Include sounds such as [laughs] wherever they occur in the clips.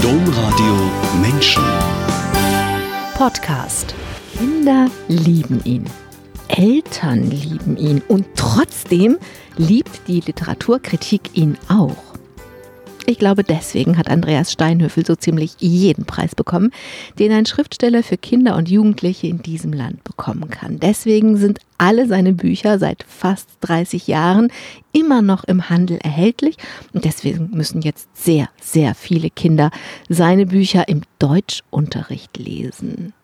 Domradio Menschen. Podcast. Kinder lieben ihn. Eltern lieben ihn. Und trotzdem liebt die Literaturkritik ihn auch. Ich glaube, deswegen hat Andreas Steinhöfel so ziemlich jeden Preis bekommen, den ein Schriftsteller für Kinder und Jugendliche in diesem Land bekommen kann. Deswegen sind alle seine Bücher seit fast 30 Jahren immer noch im Handel erhältlich und deswegen müssen jetzt sehr, sehr viele Kinder seine Bücher im Deutschunterricht lesen.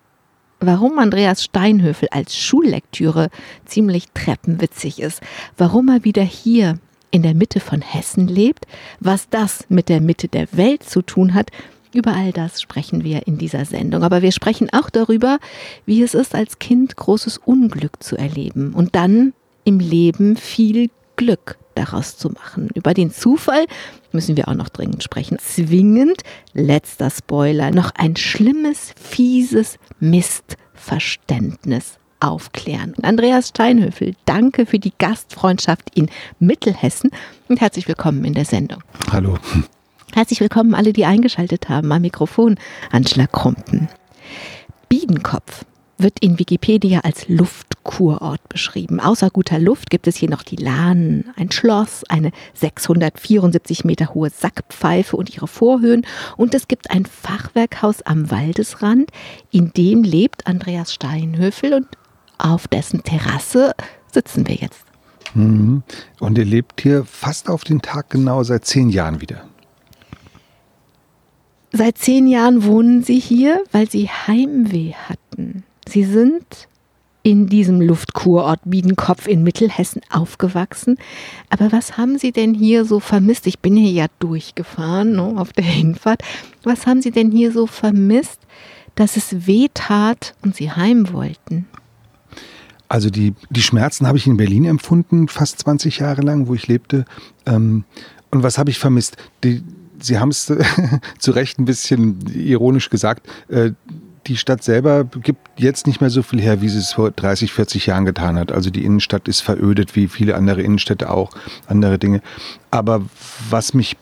Warum Andreas Steinhöfel als Schullektüre ziemlich treppenwitzig ist, warum er wieder hier in der Mitte von Hessen lebt, was das mit der Mitte der Welt zu tun hat, über all das sprechen wir in dieser Sendung. Aber wir sprechen auch darüber, wie es ist, als Kind großes Unglück zu erleben und dann im Leben viel Glück daraus zu machen. Über den Zufall müssen wir auch noch dringend sprechen. Zwingend, letzter Spoiler, noch ein schlimmes, fieses Mistverständnis aufklären. Andreas Steinhöfel, danke für die Gastfreundschaft in Mittelhessen und herzlich willkommen in der Sendung. Hallo. Herzlich willkommen alle, die eingeschaltet haben am Mikrofon, Angela Krumpen. Biedenkopf wird in Wikipedia als Luftkurort beschrieben. Außer guter Luft gibt es hier noch die Lahnen, ein Schloss, eine 674 Meter hohe Sackpfeife und ihre Vorhöhen und es gibt ein Fachwerkhaus am Waldesrand, in dem lebt Andreas Steinhöfel und auf dessen Terrasse sitzen wir jetzt. Mhm. Und ihr lebt hier fast auf den Tag genau seit zehn Jahren wieder. Seit zehn Jahren wohnen Sie hier, weil Sie Heimweh hatten. Sie sind in diesem Luftkurort Biedenkopf in Mittelhessen aufgewachsen. Aber was haben Sie denn hier so vermisst? Ich bin hier ja durchgefahren ne, auf der Hinfahrt. Was haben Sie denn hier so vermisst, dass es weh tat und Sie heim wollten? Also die, die Schmerzen habe ich in Berlin empfunden, fast 20 Jahre lang, wo ich lebte. Ähm, und was habe ich vermisst? Die, Sie haben es [laughs] zu Recht ein bisschen ironisch gesagt. Äh, die Stadt selber gibt jetzt nicht mehr so viel her, wie sie es vor 30, 40 Jahren getan hat. Also die Innenstadt ist verödet, wie viele andere Innenstädte auch, andere Dinge. Aber was mich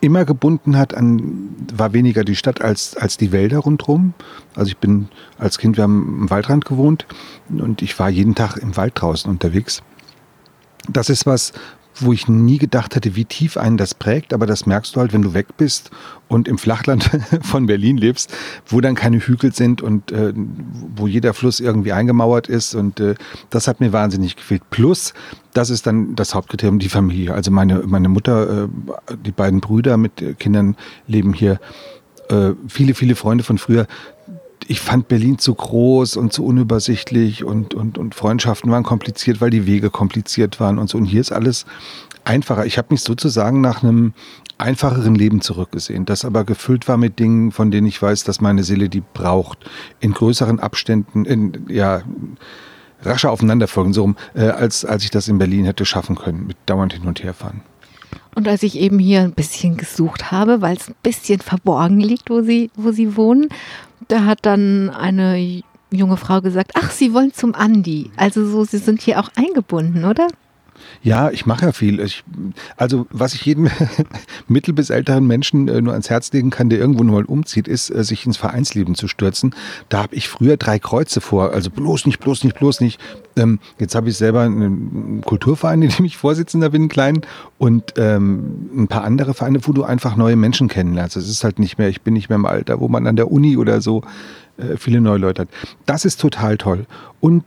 immer gebunden hat an, war weniger die Stadt als, als die Wälder rundherum. Also ich bin als Kind, wir haben am Waldrand gewohnt und ich war jeden Tag im Wald draußen unterwegs. Das ist was, wo ich nie gedacht hätte, wie tief einen das prägt, aber das merkst du halt, wenn du weg bist und im Flachland [laughs] von Berlin lebst, wo dann keine Hügel sind und äh, wo jeder Fluss irgendwie eingemauert ist und äh, das hat mir wahnsinnig gefehlt. Plus, das ist dann das Hauptkriterium, die Familie. Also meine, meine Mutter, äh, die beiden Brüder mit Kindern leben hier. Äh, viele, viele Freunde von früher, ich fand Berlin zu groß und zu unübersichtlich und, und, und Freundschaften waren kompliziert, weil die Wege kompliziert waren und so. Und hier ist alles einfacher. Ich habe mich sozusagen nach einem einfacheren Leben zurückgesehen, das aber gefüllt war mit Dingen, von denen ich weiß, dass meine Seele die braucht. In größeren Abständen, in, ja, rascher aufeinanderfolgen, so rum, äh, als, als ich das in Berlin hätte schaffen können, mit dauernd hin und her fahren. Und als ich eben hier ein bisschen gesucht habe, weil es ein bisschen verborgen liegt, wo sie, wo sie wohnen, da hat dann eine junge Frau gesagt, ach, Sie wollen zum Andi. Also so, Sie sind hier auch eingebunden, oder? Ja, ich mache ja viel. Ich, also was ich jedem [laughs] mittel- bis älteren Menschen äh, nur ans Herz legen kann, der irgendwo nur mal umzieht, ist, äh, sich ins Vereinsleben zu stürzen. Da habe ich früher drei Kreuze vor. Also bloß nicht, bloß nicht, bloß nicht. Ähm, jetzt habe ich selber einen Kulturverein, [laughs] in dem ich Vorsitzender bin, klein, und ähm, ein paar andere Vereine, wo du einfach neue Menschen kennenlernst. Es ist halt nicht mehr, ich bin nicht mehr im Alter, wo man an der Uni oder so äh, viele neue Leute hat. Das ist total toll. Und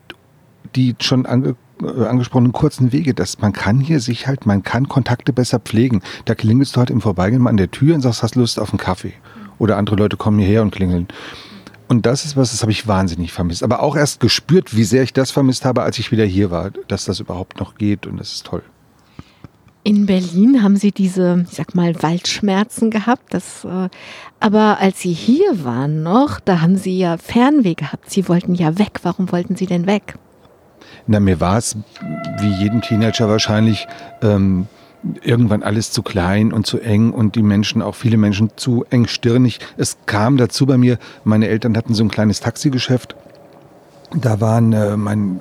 die schon ange äh, angesprochenen kurzen Wege, dass man kann hier sich halt, man kann Kontakte besser pflegen. Da klingelst du halt im Vorbeigehen mal an der Tür und sagst, hast Lust auf einen Kaffee? Oder andere Leute kommen hierher und klingeln. Und das ist was, das habe ich wahnsinnig vermisst. Aber auch erst gespürt, wie sehr ich das vermisst habe, als ich wieder hier war, dass das überhaupt noch geht und das ist toll. In Berlin haben Sie diese, ich sag mal, Waldschmerzen gehabt. Das, äh, aber als Sie hier waren noch, da haben Sie ja Fernweh gehabt. Sie wollten ja weg. Warum wollten Sie denn weg? Na, mir war es, wie jedem Teenager wahrscheinlich, ähm, irgendwann alles zu klein und zu eng und die Menschen, auch viele Menschen zu engstirnig. Es kam dazu bei mir, meine Eltern hatten so ein kleines Taxigeschäft Da waren äh, mein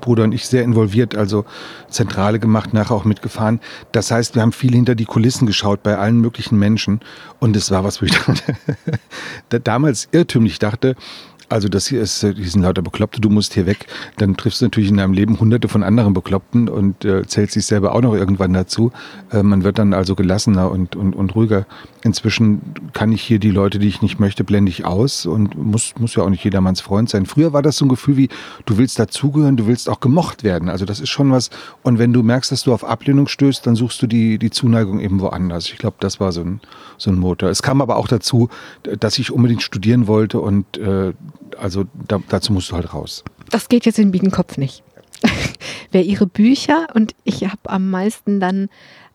Bruder und ich sehr involviert, also Zentrale gemacht, nachher auch mitgefahren. Das heißt, wir haben viel hinter die Kulissen geschaut bei allen möglichen Menschen. Und es war was, wo ich [laughs] damals irrtümlich dachte, also das hier ist, die sind lauter Bekloppte, du musst hier weg. Dann triffst du natürlich in deinem Leben hunderte von anderen Bekloppten und äh, zählst dich selber auch noch irgendwann dazu. Äh, man wird dann also gelassener und, und, und ruhiger. Inzwischen kann ich hier die Leute, die ich nicht möchte, blende ich aus und muss, muss ja auch nicht jedermanns Freund sein. Früher war das so ein Gefühl wie, du willst dazugehören, du willst auch gemocht werden. Also das ist schon was. Und wenn du merkst, dass du auf Ablehnung stößt, dann suchst du die, die Zuneigung eben woanders. Ich glaube, das war so ein, so ein Motor. Es kam aber auch dazu, dass ich unbedingt studieren wollte und äh, also da, dazu musst du halt raus. Das geht jetzt in Biedenkopf nicht. [laughs] Wer ihre Bücher und ich habe am meisten dann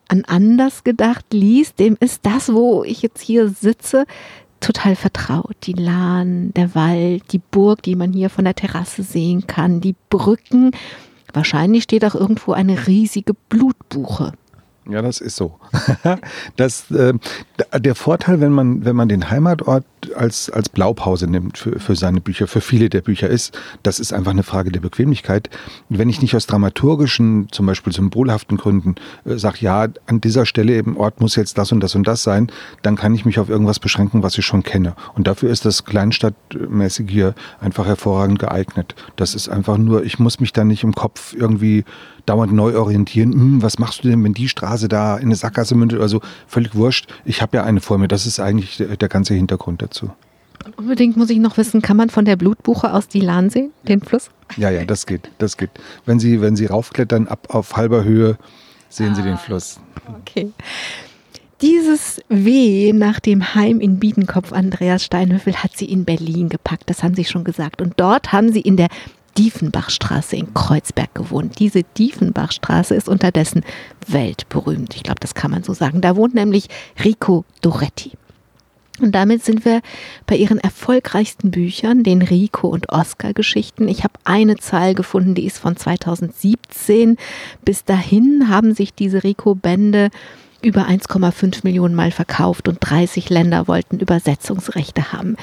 an anders gedacht liest, dem ist das, wo ich jetzt hier sitze, total vertraut. Die Lahn, der Wald, die Burg, die man hier von der Terrasse sehen kann, die Brücken. Wahrscheinlich steht auch irgendwo eine riesige Blutbuche. Ja, das ist so. [laughs] das, äh, der Vorteil, wenn man, wenn man den Heimatort als, als Blaupause nimmt für, für seine Bücher, für viele der Bücher ist, das ist einfach eine Frage der Bequemlichkeit. Wenn ich nicht aus dramaturgischen, zum Beispiel symbolhaften Gründen äh, sage, ja, an dieser Stelle im Ort muss jetzt das und das und das sein, dann kann ich mich auf irgendwas beschränken, was ich schon kenne. Und dafür ist das Kleinstadtmäßige hier einfach hervorragend geeignet. Das ist einfach nur, ich muss mich da nicht im Kopf irgendwie dauernd neu orientieren. Hm, was machst du denn, wenn die Straße da in eine Sackgasse mündet oder so? Völlig wurscht. Ich habe ja eine vor mir. Das ist eigentlich der, der ganze Hintergrund dazu. Und unbedingt muss ich noch wissen, kann man von der Blutbuche aus die Lahn sehen, den Fluss? Ja, ja, das geht, das geht. Wenn Sie, wenn Sie raufklettern, ab auf halber Höhe, sehen ah, Sie den Fluss. Okay. Dieses Weh nach dem Heim in Biedenkopf, Andreas Steinhöfel, hat sie in Berlin gepackt, das haben Sie schon gesagt. Und dort haben Sie in der Diefenbachstraße in Kreuzberg gewohnt. Diese Diefenbachstraße ist unterdessen weltberühmt. Ich glaube, das kann man so sagen. Da wohnt nämlich Rico Doretti. Und damit sind wir bei ihren erfolgreichsten Büchern, den Rico und Oscar Geschichten. Ich habe eine Zahl gefunden, die ist von 2017. Bis dahin haben sich diese Rico Bände über 1,5 Millionen Mal verkauft und 30 Länder wollten Übersetzungsrechte haben.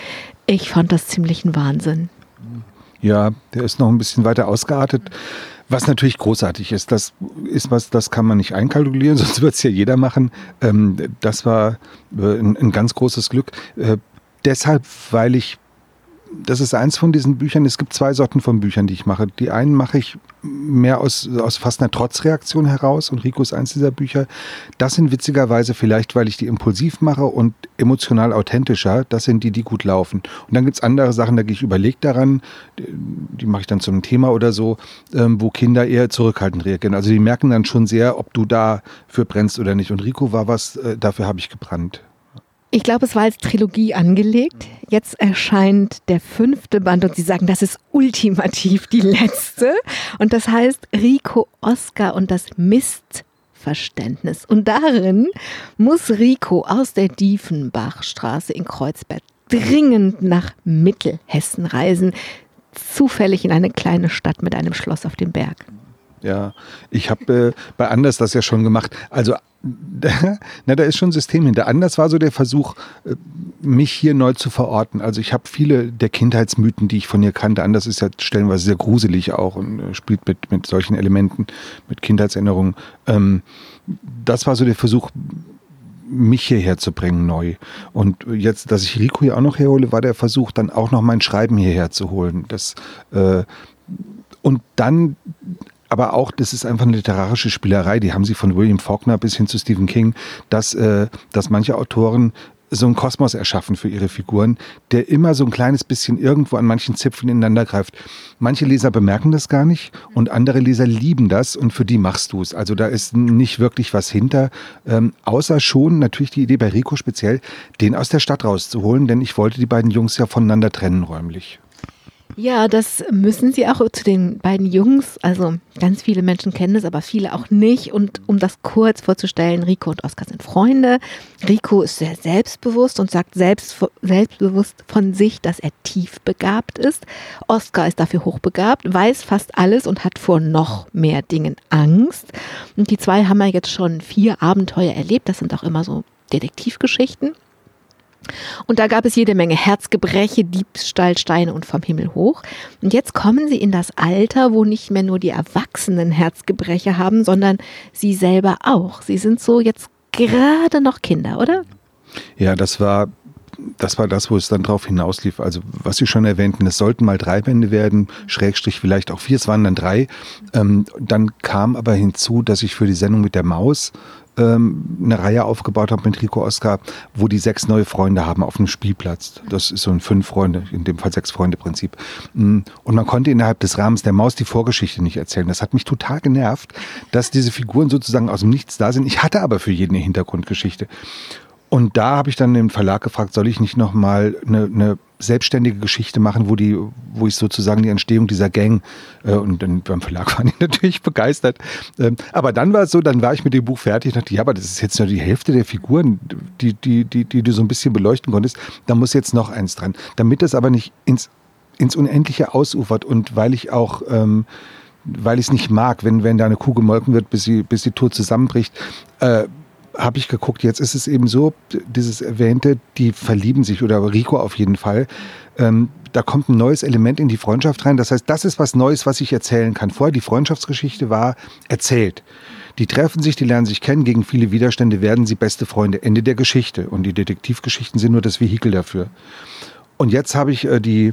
Ich fand das ziemlich ein Wahnsinn. Ja, der ist noch ein bisschen weiter ausgeartet. Was natürlich großartig ist, das ist was, das kann man nicht einkalkulieren, [laughs] sonst wird es ja jeder machen. Ähm, das war äh, ein, ganz großes Glück. Äh, deshalb, weil ich das ist eins von diesen Büchern. Es gibt zwei Sorten von Büchern, die ich mache. Die einen mache ich mehr aus, aus fast einer Trotzreaktion heraus und Rico ist eins dieser Bücher. Das sind witzigerweise vielleicht, weil ich die impulsiv mache und emotional authentischer. Das sind die, die gut laufen. Und dann gibt es andere Sachen, da gehe ich überlegt daran. Die mache ich dann zum Thema oder so, ähm, wo Kinder eher zurückhaltend reagieren. Also die merken dann schon sehr, ob du da für brennst oder nicht. Und Rico war was, äh, dafür habe ich gebrannt. Ich glaube, es war als Trilogie angelegt. Jetzt erscheint der fünfte Band und Sie sagen, das ist ultimativ die letzte. Und das heißt Rico Oscar und das Mistverständnis. Und darin muss Rico aus der Diefenbachstraße in Kreuzberg dringend nach Mittelhessen reisen. Zufällig in eine kleine Stadt mit einem Schloss auf dem Berg. Ja, ich habe äh, bei Anders das ja schon gemacht. Also [laughs] na, da ist schon ein System hinter. Anders war so der Versuch, äh, mich hier neu zu verorten. Also ich habe viele der Kindheitsmythen, die ich von ihr kannte. Anders ist ja stellenweise sehr gruselig auch und äh, spielt mit, mit solchen Elementen, mit Kindheitserinnerungen. Ähm, das war so der Versuch, mich hierher zu bringen neu. Und jetzt, dass ich Rico hier auch noch herhole, war der Versuch, dann auch noch mein Schreiben hierher zu holen. Das, äh, und dann aber auch, das ist einfach eine literarische Spielerei, die haben sie von William Faulkner bis hin zu Stephen King, dass, äh, dass manche Autoren so einen Kosmos erschaffen für ihre Figuren, der immer so ein kleines bisschen irgendwo an manchen Zipfeln ineinander greift. Manche Leser bemerken das gar nicht und andere Leser lieben das und für die machst du es. Also da ist nicht wirklich was hinter, ähm, außer schon natürlich die Idee bei Rico speziell, den aus der Stadt rauszuholen, denn ich wollte die beiden Jungs ja voneinander trennen räumlich. Ja, das müssen sie auch zu den beiden Jungs. Also ganz viele Menschen kennen es, aber viele auch nicht. Und um das kurz vorzustellen, Rico und Oskar sind Freunde. Rico ist sehr selbstbewusst und sagt selbst, selbstbewusst von sich, dass er tief begabt ist. Oskar ist dafür hochbegabt, weiß fast alles und hat vor noch mehr Dingen Angst. Und die zwei haben ja jetzt schon vier Abenteuer erlebt. Das sind auch immer so Detektivgeschichten. Und da gab es jede Menge Herzgebreche, Diebstahl, Steine und vom Himmel hoch. Und jetzt kommen sie in das Alter, wo nicht mehr nur die Erwachsenen Herzgebreche haben, sondern sie selber auch. Sie sind so jetzt gerade noch Kinder, oder? Ja, das war das war das, wo es dann drauf hinauslief. Also was Sie schon erwähnten, es sollten mal drei Bände werden, Schrägstrich vielleicht auch vier, es waren dann drei. Ähm, dann kam aber hinzu, dass ich für die Sendung mit der Maus ähm, eine Reihe aufgebaut habe mit Rico Oscar, wo die sechs neue Freunde haben auf einem Spielplatz. Das ist so ein fünf Freunde, in dem Fall sechs Freunde Prinzip. Mm, und man konnte innerhalb des Rahmens der Maus die Vorgeschichte nicht erzählen. Das hat mich total genervt, dass diese Figuren sozusagen aus dem Nichts da sind. Ich hatte aber für jeden eine Hintergrundgeschichte. Und da habe ich dann den Verlag gefragt, soll ich nicht nochmal eine, eine selbstständige Geschichte machen, wo die, wo ich sozusagen die Entstehung dieser Gang äh, und dann beim Verlag [laughs] waren die natürlich begeistert. Ähm, aber dann war es so, dann war ich mit dem Buch fertig und dachte, ja, aber das ist jetzt nur die Hälfte der Figuren, die, die, die, die du so ein bisschen beleuchten konntest. Da muss jetzt noch eins dran. Damit das aber nicht ins, ins Unendliche ausufert und weil ich auch ähm, weil ich es nicht mag, wenn, wenn da eine Kuh gemolken wird, bis sie, bis die Tour zusammenbricht, äh, habe ich geguckt, jetzt ist es eben so, dieses Erwähnte, die verlieben sich oder Rico auf jeden Fall. Ähm, da kommt ein neues Element in die Freundschaft rein. Das heißt, das ist was Neues, was ich erzählen kann. Vorher die Freundschaftsgeschichte war erzählt. Die treffen sich, die lernen sich kennen, gegen viele Widerstände werden sie beste Freunde. Ende der Geschichte. Und die Detektivgeschichten sind nur das Vehikel dafür. Und jetzt habe ich äh, die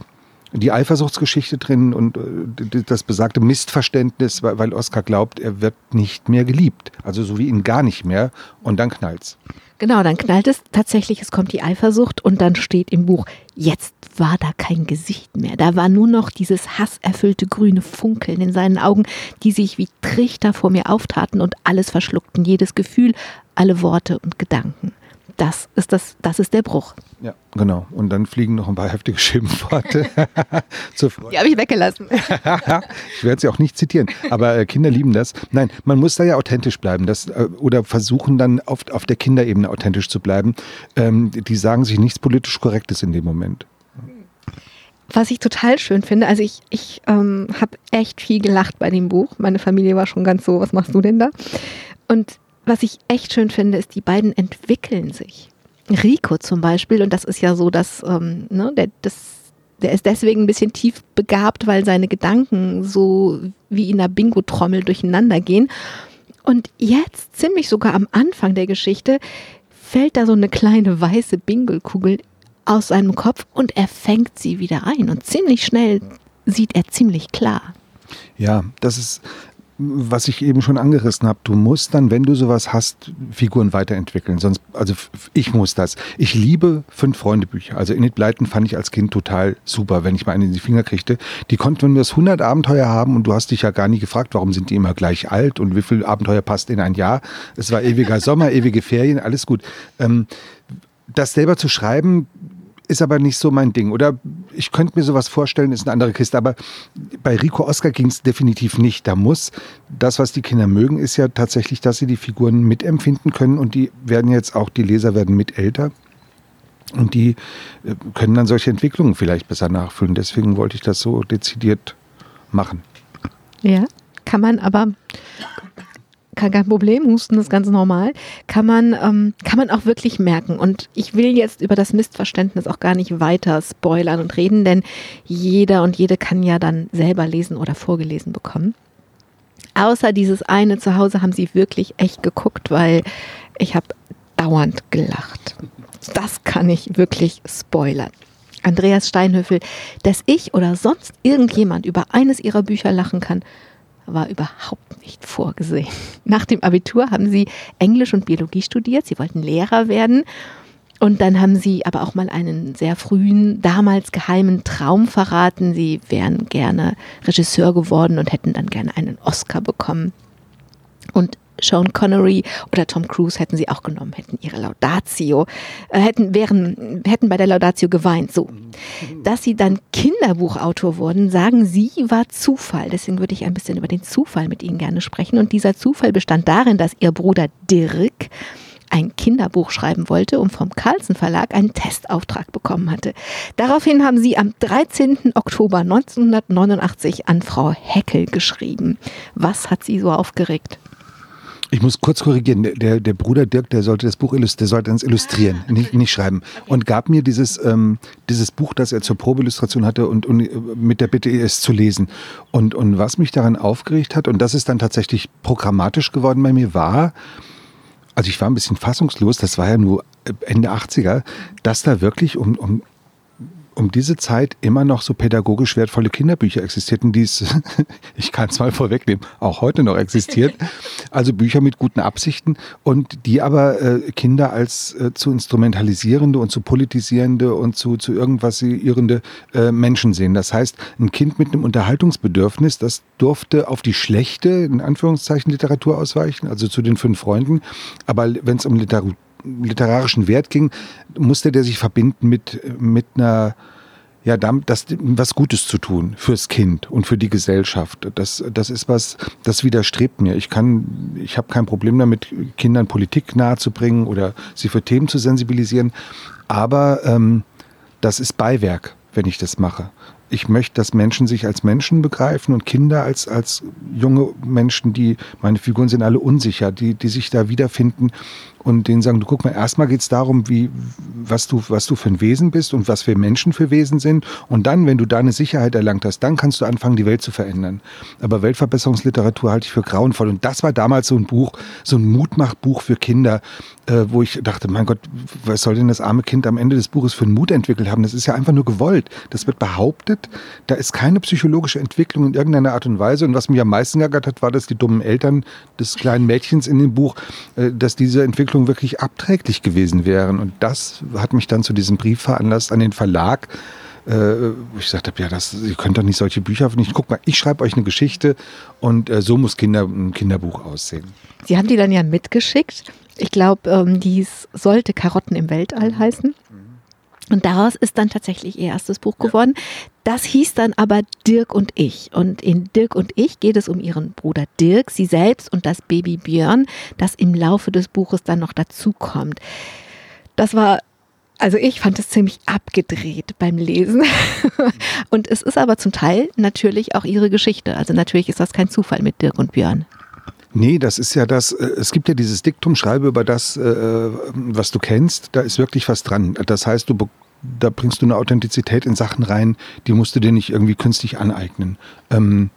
die Eifersuchtsgeschichte drin und äh, das besagte Missverständnis, weil Oskar glaubt, er wird nicht mehr geliebt. Also so wie ihn gar nicht mehr. Und dann knallt's. Genau, dann knallt es tatsächlich, es kommt die Eifersucht und dann steht im Buch, jetzt war da kein Gesicht mehr. Da war nur noch dieses hasserfüllte grüne Funkeln in seinen Augen, die sich wie Trichter vor mir auftaten und alles verschluckten, jedes Gefühl, alle Worte und Gedanken das ist, das, das ist der Bruch. Ja, genau. Und dann fliegen noch ein paar heftige Schimpfworte. [laughs] Die habe ich weggelassen. [laughs] ich werde sie auch nicht zitieren, aber äh, Kinder lieben das. Nein, man muss da ja authentisch bleiben das, äh, oder versuchen dann auf, auf der Kinderebene authentisch zu bleiben. Ähm, die sagen sich nichts politisch Korrektes in dem Moment. Was ich total schön finde, also ich, ich ähm, habe echt viel gelacht bei dem Buch. Meine Familie war schon ganz so, was machst du denn da? Und was ich echt schön finde, ist, die beiden entwickeln sich. Rico zum Beispiel, und das ist ja so, dass ähm, ne, der, das, der ist deswegen ein bisschen tief begabt, weil seine Gedanken so wie in einer Bingo-Trommel durcheinander gehen. Und jetzt, ziemlich sogar am Anfang der Geschichte, fällt da so eine kleine weiße Bingo-Kugel aus seinem Kopf und er fängt sie wieder ein. Und ziemlich schnell sieht er ziemlich klar. Ja, das ist was ich eben schon angerissen habe, du musst dann, wenn du sowas hast, Figuren weiterentwickeln. Sonst, also ich muss das. Ich liebe fünf Freunde Bücher. Also Init Blyton fand ich als Kind total super, wenn ich mal einen in die Finger kriegte. Die konnten, wenn wir das 100 Abenteuer haben und du hast dich ja gar nie gefragt, warum sind die immer gleich alt und wie viel Abenteuer passt in ein Jahr. Es war ewiger Sommer, [laughs] ewige Ferien, alles gut. Ähm, das selber zu schreiben, ist aber nicht so mein Ding. Oder ich könnte mir sowas vorstellen, ist eine andere Kiste. Aber bei Rico Oscar ging es definitiv nicht. Da muss das, was die Kinder mögen, ist ja tatsächlich, dass sie die Figuren mitempfinden können und die werden jetzt auch, die Leser werden mit älter. Und die äh, können dann solche Entwicklungen vielleicht besser nachfüllen. Deswegen wollte ich das so dezidiert machen. Ja, kann man aber kein Problem, Husten ist ganz normal, kann man, ähm, kann man auch wirklich merken. Und ich will jetzt über das Missverständnis auch gar nicht weiter spoilern und reden, denn jeder und jede kann ja dann selber lesen oder vorgelesen bekommen. Außer dieses eine zu Hause haben sie wirklich echt geguckt, weil ich habe dauernd gelacht. Das kann ich wirklich spoilern. Andreas Steinhöfel, dass ich oder sonst irgendjemand über eines ihrer Bücher lachen kann, war überhaupt nicht vorgesehen. [laughs] Nach dem Abitur haben sie Englisch und Biologie studiert. Sie wollten Lehrer werden. Und dann haben sie aber auch mal einen sehr frühen, damals geheimen Traum verraten. Sie wären gerne Regisseur geworden und hätten dann gerne einen Oscar bekommen. Und Sean Connery oder Tom Cruise hätten sie auch genommen, hätten ihre Laudatio, äh, hätten, wären, hätten bei der Laudatio geweint. So. Dass sie dann Kinderbuchautor wurden, sagen sie, war Zufall. Deswegen würde ich ein bisschen über den Zufall mit Ihnen gerne sprechen. Und dieser Zufall bestand darin, dass Ihr Bruder Dirk ein Kinderbuch schreiben wollte und vom Carlsen Verlag einen Testauftrag bekommen hatte. Daraufhin haben sie am 13. Oktober 1989 an Frau Heckel geschrieben. Was hat sie so aufgeregt? Ich muss kurz korrigieren. Der, der Bruder Dirk, der sollte das Buch der sollte es illustrieren, ah, okay. nicht, nicht schreiben. Okay. Und gab mir dieses, ähm, dieses Buch, das er zur Probeillustration hatte und, und mit der Bitte, es zu lesen. Und, und was mich daran aufgeregt hat, und das ist dann tatsächlich programmatisch geworden bei mir, war, also ich war ein bisschen fassungslos, das war ja nur Ende 80er, dass da wirklich um, um um diese Zeit immer noch so pädagogisch wertvolle Kinderbücher existierten, die es, [laughs] ich kann es mal vorwegnehmen, auch heute noch existiert. [laughs] Also Bücher mit guten Absichten und die aber äh, Kinder als äh, zu instrumentalisierende und zu politisierende und zu, zu irgendwas irrende äh, Menschen sehen. Das heißt, ein Kind mit einem Unterhaltungsbedürfnis, das durfte auf die schlechte, in Anführungszeichen, Literatur ausweichen, also zu den fünf Freunden. Aber wenn es um Literatur literarischen Wert ging, musste der sich verbinden mit, mit einer ja, damit, das was Gutes zu tun fürs Kind und für die Gesellschaft. Das, das ist was, das widerstrebt mir. Ich kann, ich habe kein Problem damit, Kindern Politik nahezubringen oder sie für Themen zu sensibilisieren. Aber ähm, das ist Beiwerk, wenn ich das mache. Ich möchte, dass Menschen sich als Menschen begreifen und Kinder als, als junge Menschen, die, meine Figuren sind alle unsicher, die, die sich da wiederfinden und denen sagen, du guck mal, erstmal geht es darum, wie, was du, was du für ein Wesen bist und was wir Menschen für Wesen sind. Und dann, wenn du da eine Sicherheit erlangt hast, dann kannst du anfangen, die Welt zu verändern. Aber Weltverbesserungsliteratur halte ich für grauenvoll. Und das war damals so ein Buch, so ein Mutmachbuch für Kinder, äh, wo ich dachte, mein Gott, was soll denn das arme Kind am Ende des Buches für einen Mut entwickelt haben? Das ist ja einfach nur gewollt. Das wird behauptet. Da ist keine psychologische Entwicklung in irgendeiner Art und Weise. Und was mich am meisten geärgert hat, war, dass die dummen Eltern des kleinen Mädchens in dem Buch, äh, dass diese Entwicklung Entwicklung wirklich abträglich gewesen wären. Und das hat mich dann zu diesem Brief veranlasst an den Verlag, äh, wo ich gesagt habe, ja, das, ihr könnt doch nicht solche Bücher nicht. Guck mal, ich schreibe euch eine Geschichte und äh, so muss Kinder, ein Kinderbuch aussehen. Sie haben die dann ja mitgeschickt. Ich glaube, ähm, dies sollte Karotten im Weltall heißen. Und daraus ist dann tatsächlich ihr erstes Buch geworden. Das hieß dann aber Dirk und ich. Und in Dirk und ich geht es um ihren Bruder Dirk, sie selbst und das Baby Björn, das im Laufe des Buches dann noch dazukommt. Das war also ich fand es ziemlich abgedreht beim Lesen. [laughs] Und es ist aber zum Teil natürlich auch ihre Geschichte. Also natürlich ist das kein Zufall mit Dirk und Björn. Nee, das ist ja das, äh, es gibt ja dieses Diktum, schreibe über das, äh, was du kennst, da ist wirklich was dran. Das heißt, du, da bringst du eine Authentizität in Sachen rein, die musst du dir nicht irgendwie künstlich aneignen. Ähm,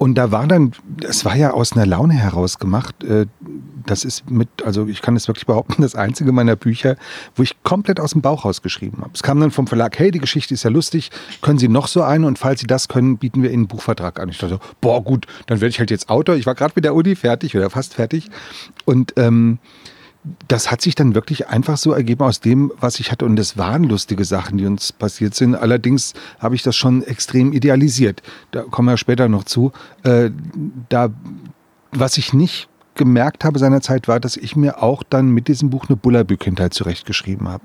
und da war dann, es war ja aus einer Laune heraus gemacht. Äh, das ist mit, also ich kann es wirklich behaupten, das einzige meiner Bücher, wo ich komplett aus dem Bauch rausgeschrieben habe. Es kam dann vom Verlag, hey, die Geschichte ist ja lustig, können Sie noch so eine? Und falls Sie das können, bieten wir Ihnen einen Buchvertrag an. Ich dachte, boah, gut, dann werde ich halt jetzt Autor. Ich war gerade mit der Uni fertig oder fast fertig. Und ähm, das hat sich dann wirklich einfach so ergeben aus dem, was ich hatte. Und es waren lustige Sachen, die uns passiert sind. Allerdings habe ich das schon extrem idealisiert. Da kommen wir später noch zu. Äh, da, was ich nicht gemerkt habe seinerzeit war, dass ich mir auch dann mit diesem Buch eine Bullerbü-Kindheit zurechtgeschrieben habe,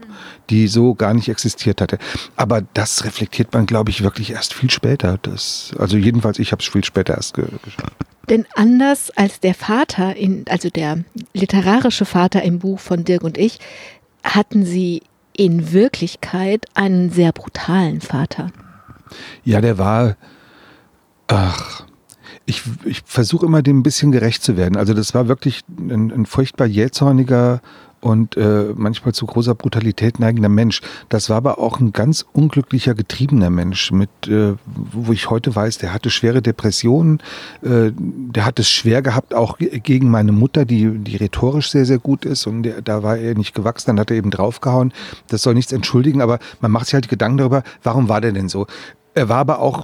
die so gar nicht existiert hatte. Aber das reflektiert man, glaube ich, wirklich erst viel später. Das, also jedenfalls, ich habe es viel später erst geschafft. Denn anders als der Vater, in, also der literarische Vater im Buch von Dirk und ich, hatten sie in Wirklichkeit einen sehr brutalen Vater. Ja, der war, ach, ich, ich versuche immer dem ein bisschen gerecht zu werden. Also das war wirklich ein, ein furchtbar jähzorniger und äh, manchmal zu großer Brutalität neigender Mensch. Das war aber auch ein ganz unglücklicher, getriebener Mensch, mit, äh, wo ich heute weiß, der hatte schwere Depressionen, äh, der hat es schwer gehabt, auch gegen meine Mutter, die, die rhetorisch sehr, sehr gut ist und der, da war er nicht gewachsen, dann hat er eben draufgehauen. Das soll nichts entschuldigen, aber man macht sich halt Gedanken darüber, warum war der denn so? Er war aber auch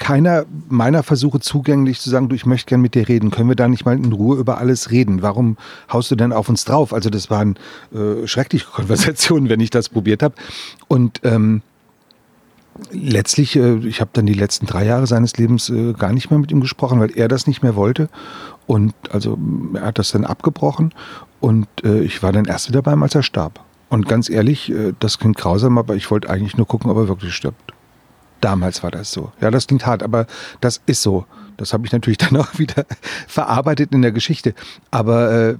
keiner meiner Versuche zugänglich zu sagen, du, ich möchte gern mit dir reden. Können wir da nicht mal in Ruhe über alles reden? Warum haust du denn auf uns drauf? Also das waren äh, schreckliche [laughs] Konversationen, wenn ich das probiert habe. Und ähm, letztlich, äh, ich habe dann die letzten drei Jahre seines Lebens äh, gar nicht mehr mit ihm gesprochen, weil er das nicht mehr wollte. Und also er hat das dann abgebrochen und äh, ich war dann erst wieder bei ihm, als er starb. Und ganz ehrlich, äh, das klingt grausam, aber ich wollte eigentlich nur gucken, ob er wirklich stirbt. Damals war das so. Ja, das klingt hart, aber das ist so. Das habe ich natürlich [laughs] dann auch wieder verarbeitet in der Geschichte. Aber äh,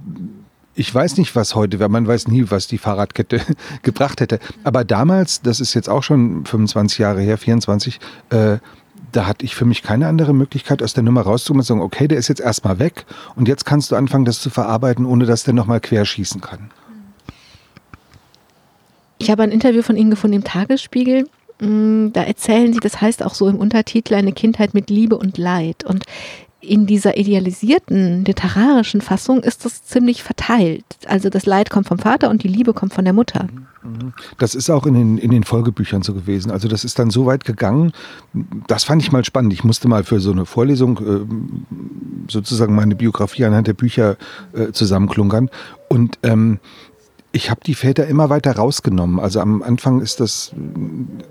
ich weiß nicht, was heute wäre. Man weiß nie, was die Fahrradkette [laughs] gebracht hätte. Aber damals, das ist jetzt auch schon 25 Jahre her, 24, äh, da hatte ich für mich keine andere Möglichkeit, aus der Nummer rauszukommen und zu sagen, okay, der ist jetzt erstmal weg und jetzt kannst du anfangen, das zu verarbeiten, ohne dass der nochmal querschießen kann. Ich habe ein Interview von Ihnen gefunden im Tagesspiegel. Mm, da erzählen Sie, das heißt auch so im Untertitel, eine Kindheit mit Liebe und Leid. Und in dieser idealisierten literarischen Fassung ist das ziemlich verteilt. Also das Leid kommt vom Vater und die Liebe kommt von der Mutter. Das ist auch in den, in den Folgebüchern so gewesen. Also das ist dann so weit gegangen. Das fand ich mal spannend. Ich musste mal für so eine Vorlesung äh, sozusagen meine Biografie anhand der Bücher äh, zusammenklunkern. Und ähm, ich habe die Väter immer weiter rausgenommen. Also am Anfang ist das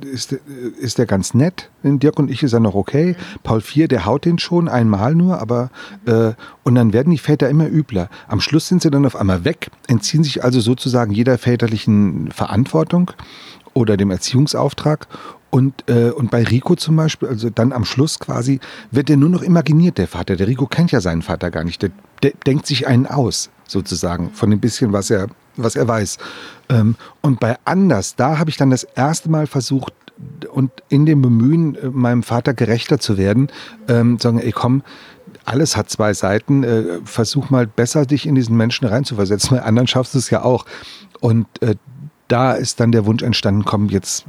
ist, ist der ganz nett. Dirk und ich ist er noch okay. Paul IV, der haut den schon einmal nur, aber äh, und dann werden die Väter immer übler. Am Schluss sind sie dann auf einmal weg, entziehen sich also sozusagen jeder väterlichen Verantwortung oder dem Erziehungsauftrag und, äh, und bei Rico zum Beispiel, also dann am Schluss quasi, wird der nur noch imaginiert, der Vater. Der Rico kennt ja seinen Vater gar nicht. Der, der denkt sich einen aus, sozusagen, von dem bisschen, was er, was er weiß. Ähm, und bei Anders, da habe ich dann das erste Mal versucht, und in dem Bemühen, äh, meinem Vater gerechter zu werden, ähm, sagen, ey komm, alles hat zwei Seiten, äh, versuch mal besser dich in diesen Menschen reinzuversetzen, bei anderen schaffst du es ja auch. Und äh, da ist dann der Wunsch entstanden, komm, jetzt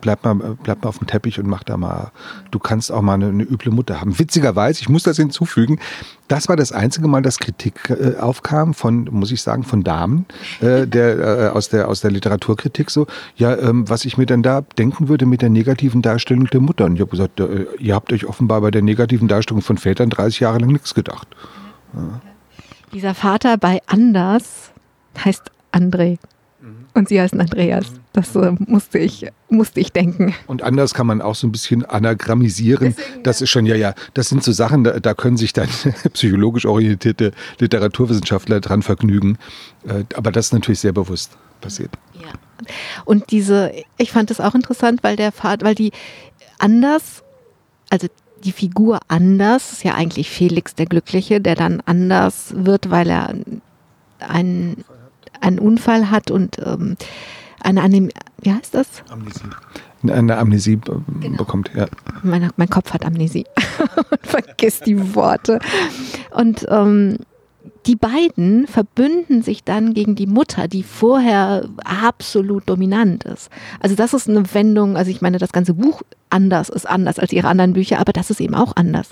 bleib mal, bleib mal auf dem Teppich und mach da mal, du kannst auch mal eine, eine üble Mutter haben. Witzigerweise, ich muss das hinzufügen, das war das einzige Mal, dass Kritik äh, aufkam von, muss ich sagen, von Damen, äh, der, äh, aus, der, aus der Literaturkritik so, ja, ähm, was ich mir denn da denken würde mit der negativen Darstellung der Mutter. Und ich habe gesagt, äh, ihr habt euch offenbar bei der negativen Darstellung von Vätern 30 Jahre lang nichts gedacht. Ja. Dieser Vater bei Anders heißt André. Und sie heißen Andreas. Das äh, musste, ich, musste ich denken. Und anders kann man auch so ein bisschen anagrammisieren. Deswegen, das ist schon, ja, ja, das sind so Sachen, da, da können sich dann [laughs] psychologisch orientierte Literaturwissenschaftler dran vergnügen. Äh, aber das ist natürlich sehr bewusst passiert. Ja. Und diese, ich fand das auch interessant, weil der Vater, weil die anders, also die Figur anders ist ja eigentlich Felix der Glückliche, der dann anders wird, weil er einen einen Unfall hat und ähm, eine Anem wie heißt das? Amnesie. Eine Amnesie genau. bekommt, ja. Mein, mein Kopf hat Amnesie [laughs] und vergisst die Worte. Und ähm, die beiden verbünden sich dann gegen die Mutter, die vorher absolut dominant ist. Also das ist eine Wendung, also ich meine, das ganze Buch anders ist anders als ihre anderen Bücher, aber das ist eben auch anders.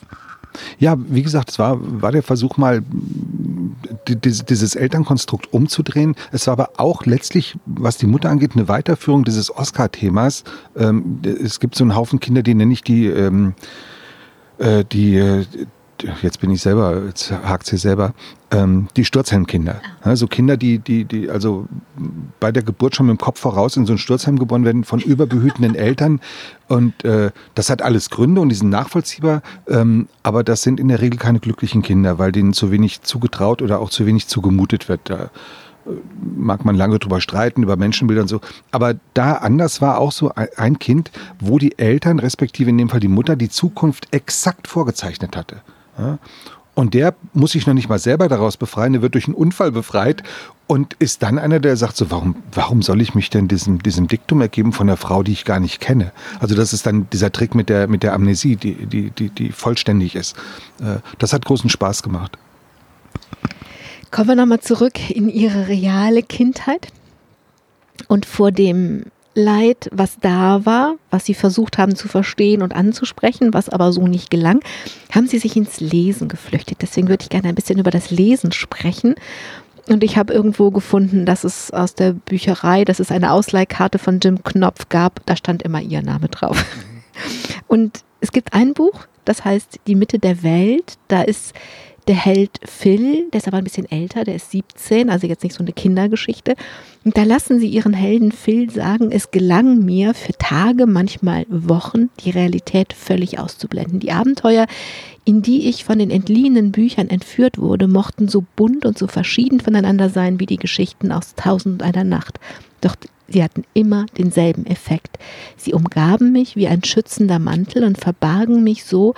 Ja, wie gesagt, es war, war der Versuch mal, dieses Elternkonstrukt umzudrehen. Es war aber auch letztlich, was die Mutter angeht, eine Weiterführung dieses Oscar-Themas. Ähm, es gibt so einen Haufen Kinder, die nenne ich die, ähm, äh, die, äh, jetzt bin ich selber, jetzt hakt sie selber, ähm, die Sturzheimkinder. Ja, so Kinder, die, die, die also bei der Geburt schon mit dem Kopf voraus in so ein Sturzheim geboren werden von [laughs] überbehütenden Eltern. Und äh, das hat alles Gründe und die sind nachvollziehbar, ähm, aber das sind in der Regel keine glücklichen Kinder, weil denen zu wenig zugetraut oder auch zu wenig zugemutet wird. Da, äh, mag man lange drüber streiten, über Menschenbilder und so. Aber da anders war auch so ein Kind, wo die Eltern, respektive in dem Fall die Mutter, die Zukunft exakt vorgezeichnet hatte. Ja? Und der muss sich noch nicht mal selber daraus befreien, der wird durch einen Unfall befreit und ist dann einer, der sagt so, warum, warum soll ich mich denn diesem, diesem Diktum ergeben von einer Frau, die ich gar nicht kenne? Also das ist dann dieser Trick mit der, mit der Amnesie, die, die, die, die vollständig ist. Äh, das hat großen Spaß gemacht. Kommen wir nochmal zurück in Ihre reale Kindheit und vor dem Leid, was da war, was sie versucht haben zu verstehen und anzusprechen, was aber so nicht gelang, haben sie sich ins Lesen geflüchtet. Deswegen würde ich gerne ein bisschen über das Lesen sprechen. Und ich habe irgendwo gefunden, dass es aus der Bücherei, dass es eine Ausleihkarte von Jim Knopf gab. Da stand immer ihr Name drauf. Und es gibt ein Buch, das heißt Die Mitte der Welt. Da ist der Held Phil, der ist aber ein bisschen älter, der ist 17, also jetzt nicht so eine Kindergeschichte. Und da lassen sie ihren Helden Phil sagen, es gelang mir für Tage, manchmal Wochen, die Realität völlig auszublenden. Die Abenteuer, in die ich von den entliehenen Büchern entführt wurde, mochten so bunt und so verschieden voneinander sein wie die Geschichten aus Tausend einer Nacht. Doch sie hatten immer denselben Effekt. Sie umgaben mich wie ein schützender Mantel und verbargen mich so,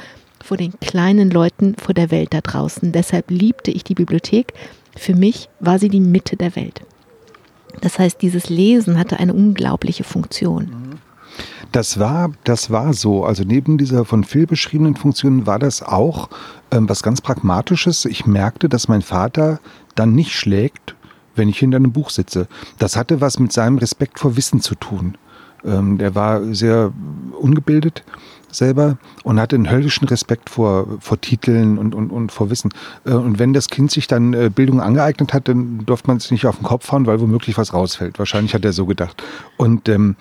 vor den kleinen Leuten, vor der Welt da draußen. Deshalb liebte ich die Bibliothek. Für mich war sie die Mitte der Welt. Das heißt, dieses Lesen hatte eine unglaubliche Funktion. Das war, das war so. Also neben dieser von Phil beschriebenen Funktion war das auch ähm, was ganz Pragmatisches. Ich merkte, dass mein Vater dann nicht schlägt, wenn ich hinter einem Buch sitze. Das hatte was mit seinem Respekt vor Wissen zu tun. Ähm, der war sehr ungebildet selber und hatte einen höllischen Respekt vor, vor Titeln und, und, und vor Wissen. Äh, und wenn das Kind sich dann äh, Bildung angeeignet hat, dann durfte man es nicht auf den Kopf hauen, weil womöglich was rausfällt. Wahrscheinlich hat er so gedacht. Und ähm,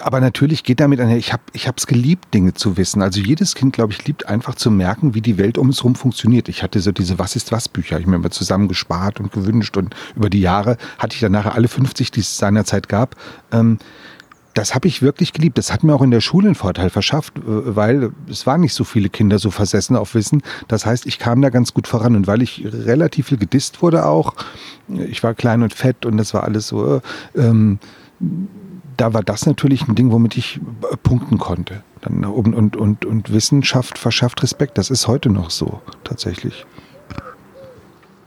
aber natürlich geht damit einher, ich habe es geliebt, Dinge zu wissen. Also jedes Kind, glaube ich, liebt einfach zu merken, wie die Welt um es herum funktioniert. Ich hatte so diese Was ist was Bücher, ich mir immer zusammen gespart und gewünscht und über die Jahre hatte ich dann nachher alle 50, die es seinerzeit gab. Ähm, das habe ich wirklich geliebt. Das hat mir auch in der Schule einen Vorteil verschafft, äh, weil es waren nicht so viele Kinder so versessen auf Wissen. Das heißt, ich kam da ganz gut voran und weil ich relativ viel gedisst wurde auch, ich war klein und fett und das war alles so, ähm, da war das natürlich ein Ding, womit ich äh, punkten konnte. Und, und, und, und Wissenschaft verschafft Respekt. Das ist heute noch so, tatsächlich.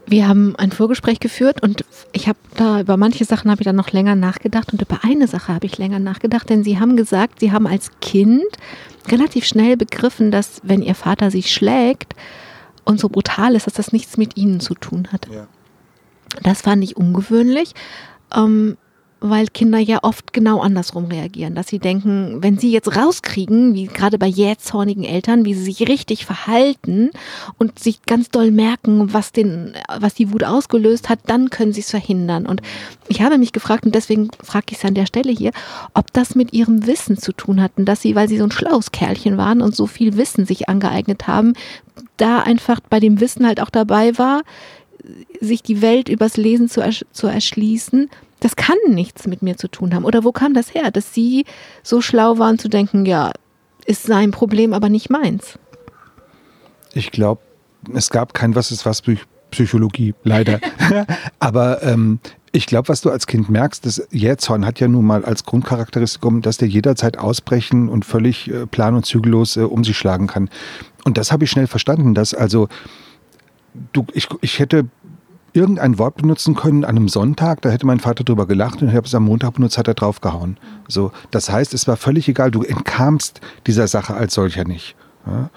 Wir haben ein Vorgespräch geführt und ich habe da über manche Sachen habe ich dann noch länger nachgedacht und über eine Sache habe ich länger nachgedacht, denn Sie haben gesagt, Sie haben als Kind relativ schnell begriffen, dass wenn Ihr Vater Sie schlägt und so brutal ist, dass das nichts mit Ihnen zu tun hat. Ja. Das fand ich ungewöhnlich. Ähm, weil Kinder ja oft genau andersrum reagieren, dass sie denken, wenn sie jetzt rauskriegen, wie gerade bei jähzornigen Eltern, wie sie sich richtig verhalten und sich ganz doll merken, was den, was die Wut ausgelöst hat, dann können sie es verhindern. Und ich habe mich gefragt, und deswegen frage ich es an der Stelle hier, ob das mit ihrem Wissen zu tun hatten, dass sie, weil sie so ein schlaues Kerlchen waren und so viel Wissen sich angeeignet haben, da einfach bei dem Wissen halt auch dabei war, sich die Welt übers Lesen zu, ersch zu erschließen das kann nichts mit mir zu tun haben. Oder wo kam das her, dass Sie so schlau waren zu denken, ja, ist sein Problem, aber nicht meins? Ich glaube, es gab kein Was ist was Psychologie, leider. [laughs] [laughs] aber ähm, ich glaube, was du als Kind merkst, das Jähzorn hat ja nun mal als Grundcharakteristikum, dass der jederzeit ausbrechen und völlig äh, plan- und zügellos äh, um sich schlagen kann. Und das habe ich schnell verstanden, dass also du, ich, ich hätte irgendein Wort benutzen können an einem Sonntag, da hätte mein Vater drüber gelacht und ich habe es am Montag benutzt, hat er draufgehauen. So, das heißt, es war völlig egal, du entkamst dieser Sache als solcher nicht. Ja?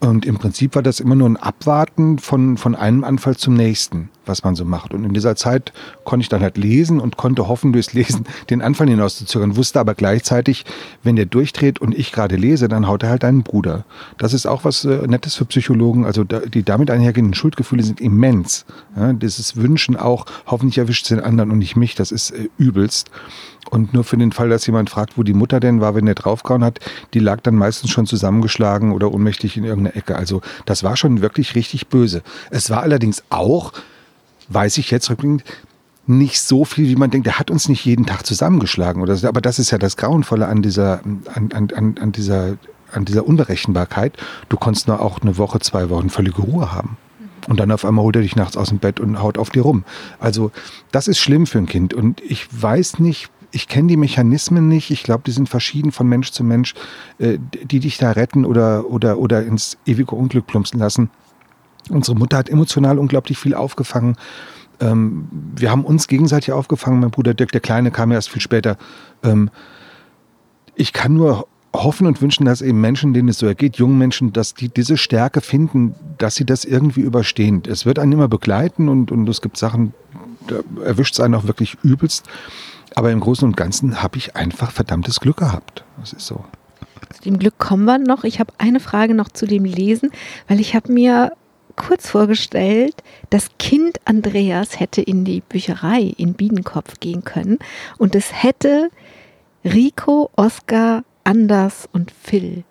Und im Prinzip war das immer nur ein Abwarten von, von einem Anfall zum nächsten, was man so macht. Und in dieser Zeit konnte ich dann halt lesen und konnte hoffen, durchs Lesen [laughs] den Anfall hinauszuzögern, wusste aber gleichzeitig, wenn der durchdreht und ich gerade lese, dann haut er halt einen Bruder. Das ist auch was äh, Nettes für Psychologen. Also da, die damit einhergehenden Schuldgefühle sind immens. Ja, dieses Wünschen auch, hoffentlich erwischt es den anderen und nicht mich, das ist äh, übelst. Und nur für den Fall, dass jemand fragt, wo die Mutter denn war, wenn der draufgehauen hat, die lag dann meistens schon zusammengeschlagen oder ohnmächtig in irgendeiner Ecke. Also das war schon wirklich richtig böse. Es war allerdings auch, weiß ich jetzt rückblickend, nicht so viel, wie man denkt. Er hat uns nicht jeden Tag zusammengeschlagen oder so. Aber das ist ja das Grauenvolle an dieser, an, an, an dieser, an dieser Unberechenbarkeit. Du konntest nur auch eine Woche, zwei Wochen völlige Ruhe haben. Und dann auf einmal holt er dich nachts aus dem Bett und haut auf dir rum. Also das ist schlimm für ein Kind. Und ich weiß nicht, ich kenne die Mechanismen nicht. Ich glaube, die sind verschieden von Mensch zu Mensch, äh, die dich da retten oder, oder, oder ins ewige Unglück plumpsen lassen. Unsere Mutter hat emotional unglaublich viel aufgefangen. Ähm, wir haben uns gegenseitig aufgefangen. Mein Bruder Dirk, der Kleine, kam erst viel später. Ähm, ich kann nur hoffen und wünschen, dass eben Menschen, denen es so ergeht, jungen Menschen, dass die diese Stärke finden, dass sie das irgendwie überstehen. Es wird einen immer begleiten und, und es gibt Sachen, da erwischt es einen auch wirklich übelst. Aber im Großen und Ganzen habe ich einfach verdammtes Glück gehabt. Das ist so. Zu dem Glück kommen wir noch. Ich habe eine Frage noch zu dem Lesen, weil ich habe mir kurz vorgestellt, das Kind Andreas hätte in die Bücherei in Biedenkopf gehen können und es hätte Rico, Oskar, Anders und Phil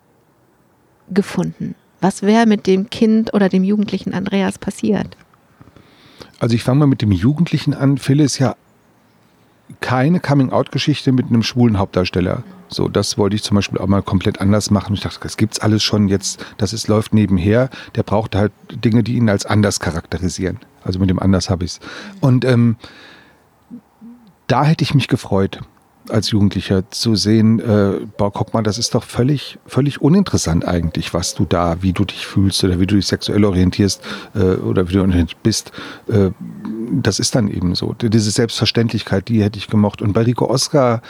gefunden. Was wäre mit dem Kind oder dem jugendlichen Andreas passiert? Also ich fange mal mit dem Jugendlichen an. Phil ist ja keine Coming-out-Geschichte mit einem schwulen Hauptdarsteller. So, das wollte ich zum Beispiel auch mal komplett anders machen. Ich dachte, das gibt's alles schon jetzt, das ist, läuft nebenher. Der braucht halt Dinge, die ihn als anders charakterisieren. Also mit dem anders habe ich's. Und ähm, da hätte ich mich gefreut, als Jugendlicher zu sehen, äh, boah, guck mal, das ist doch völlig, völlig uninteressant eigentlich, was du da, wie du dich fühlst oder wie du dich sexuell orientierst äh, oder wie du bist. Äh, das ist dann eben so. Diese Selbstverständlichkeit, die hätte ich gemocht. Und bei Rico Oscar.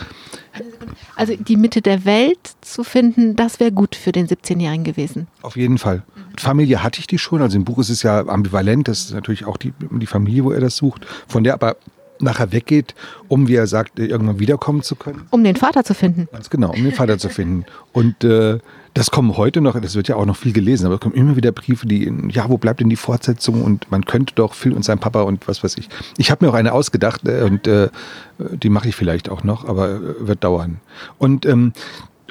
Also die Mitte der Welt zu finden, das wäre gut für den 17-Jährigen gewesen. Auf jeden Fall. Familie hatte ich die schon. Also im Buch ist es ja ambivalent. Das ist natürlich auch die, die Familie, wo er das sucht. Von der aber nachher weggeht, um, wie er sagt, irgendwann wiederkommen zu können. Um den Vater zu finden. Ganz genau, um den Vater zu finden. Und äh, das kommen heute noch, das wird ja auch noch viel gelesen, aber es kommen immer wieder Briefe, die, ja, wo bleibt denn die Fortsetzung und man könnte doch Phil und sein Papa und was weiß ich. Ich habe mir auch eine ausgedacht äh, und äh, die mache ich vielleicht auch noch, aber äh, wird dauern. Und ähm,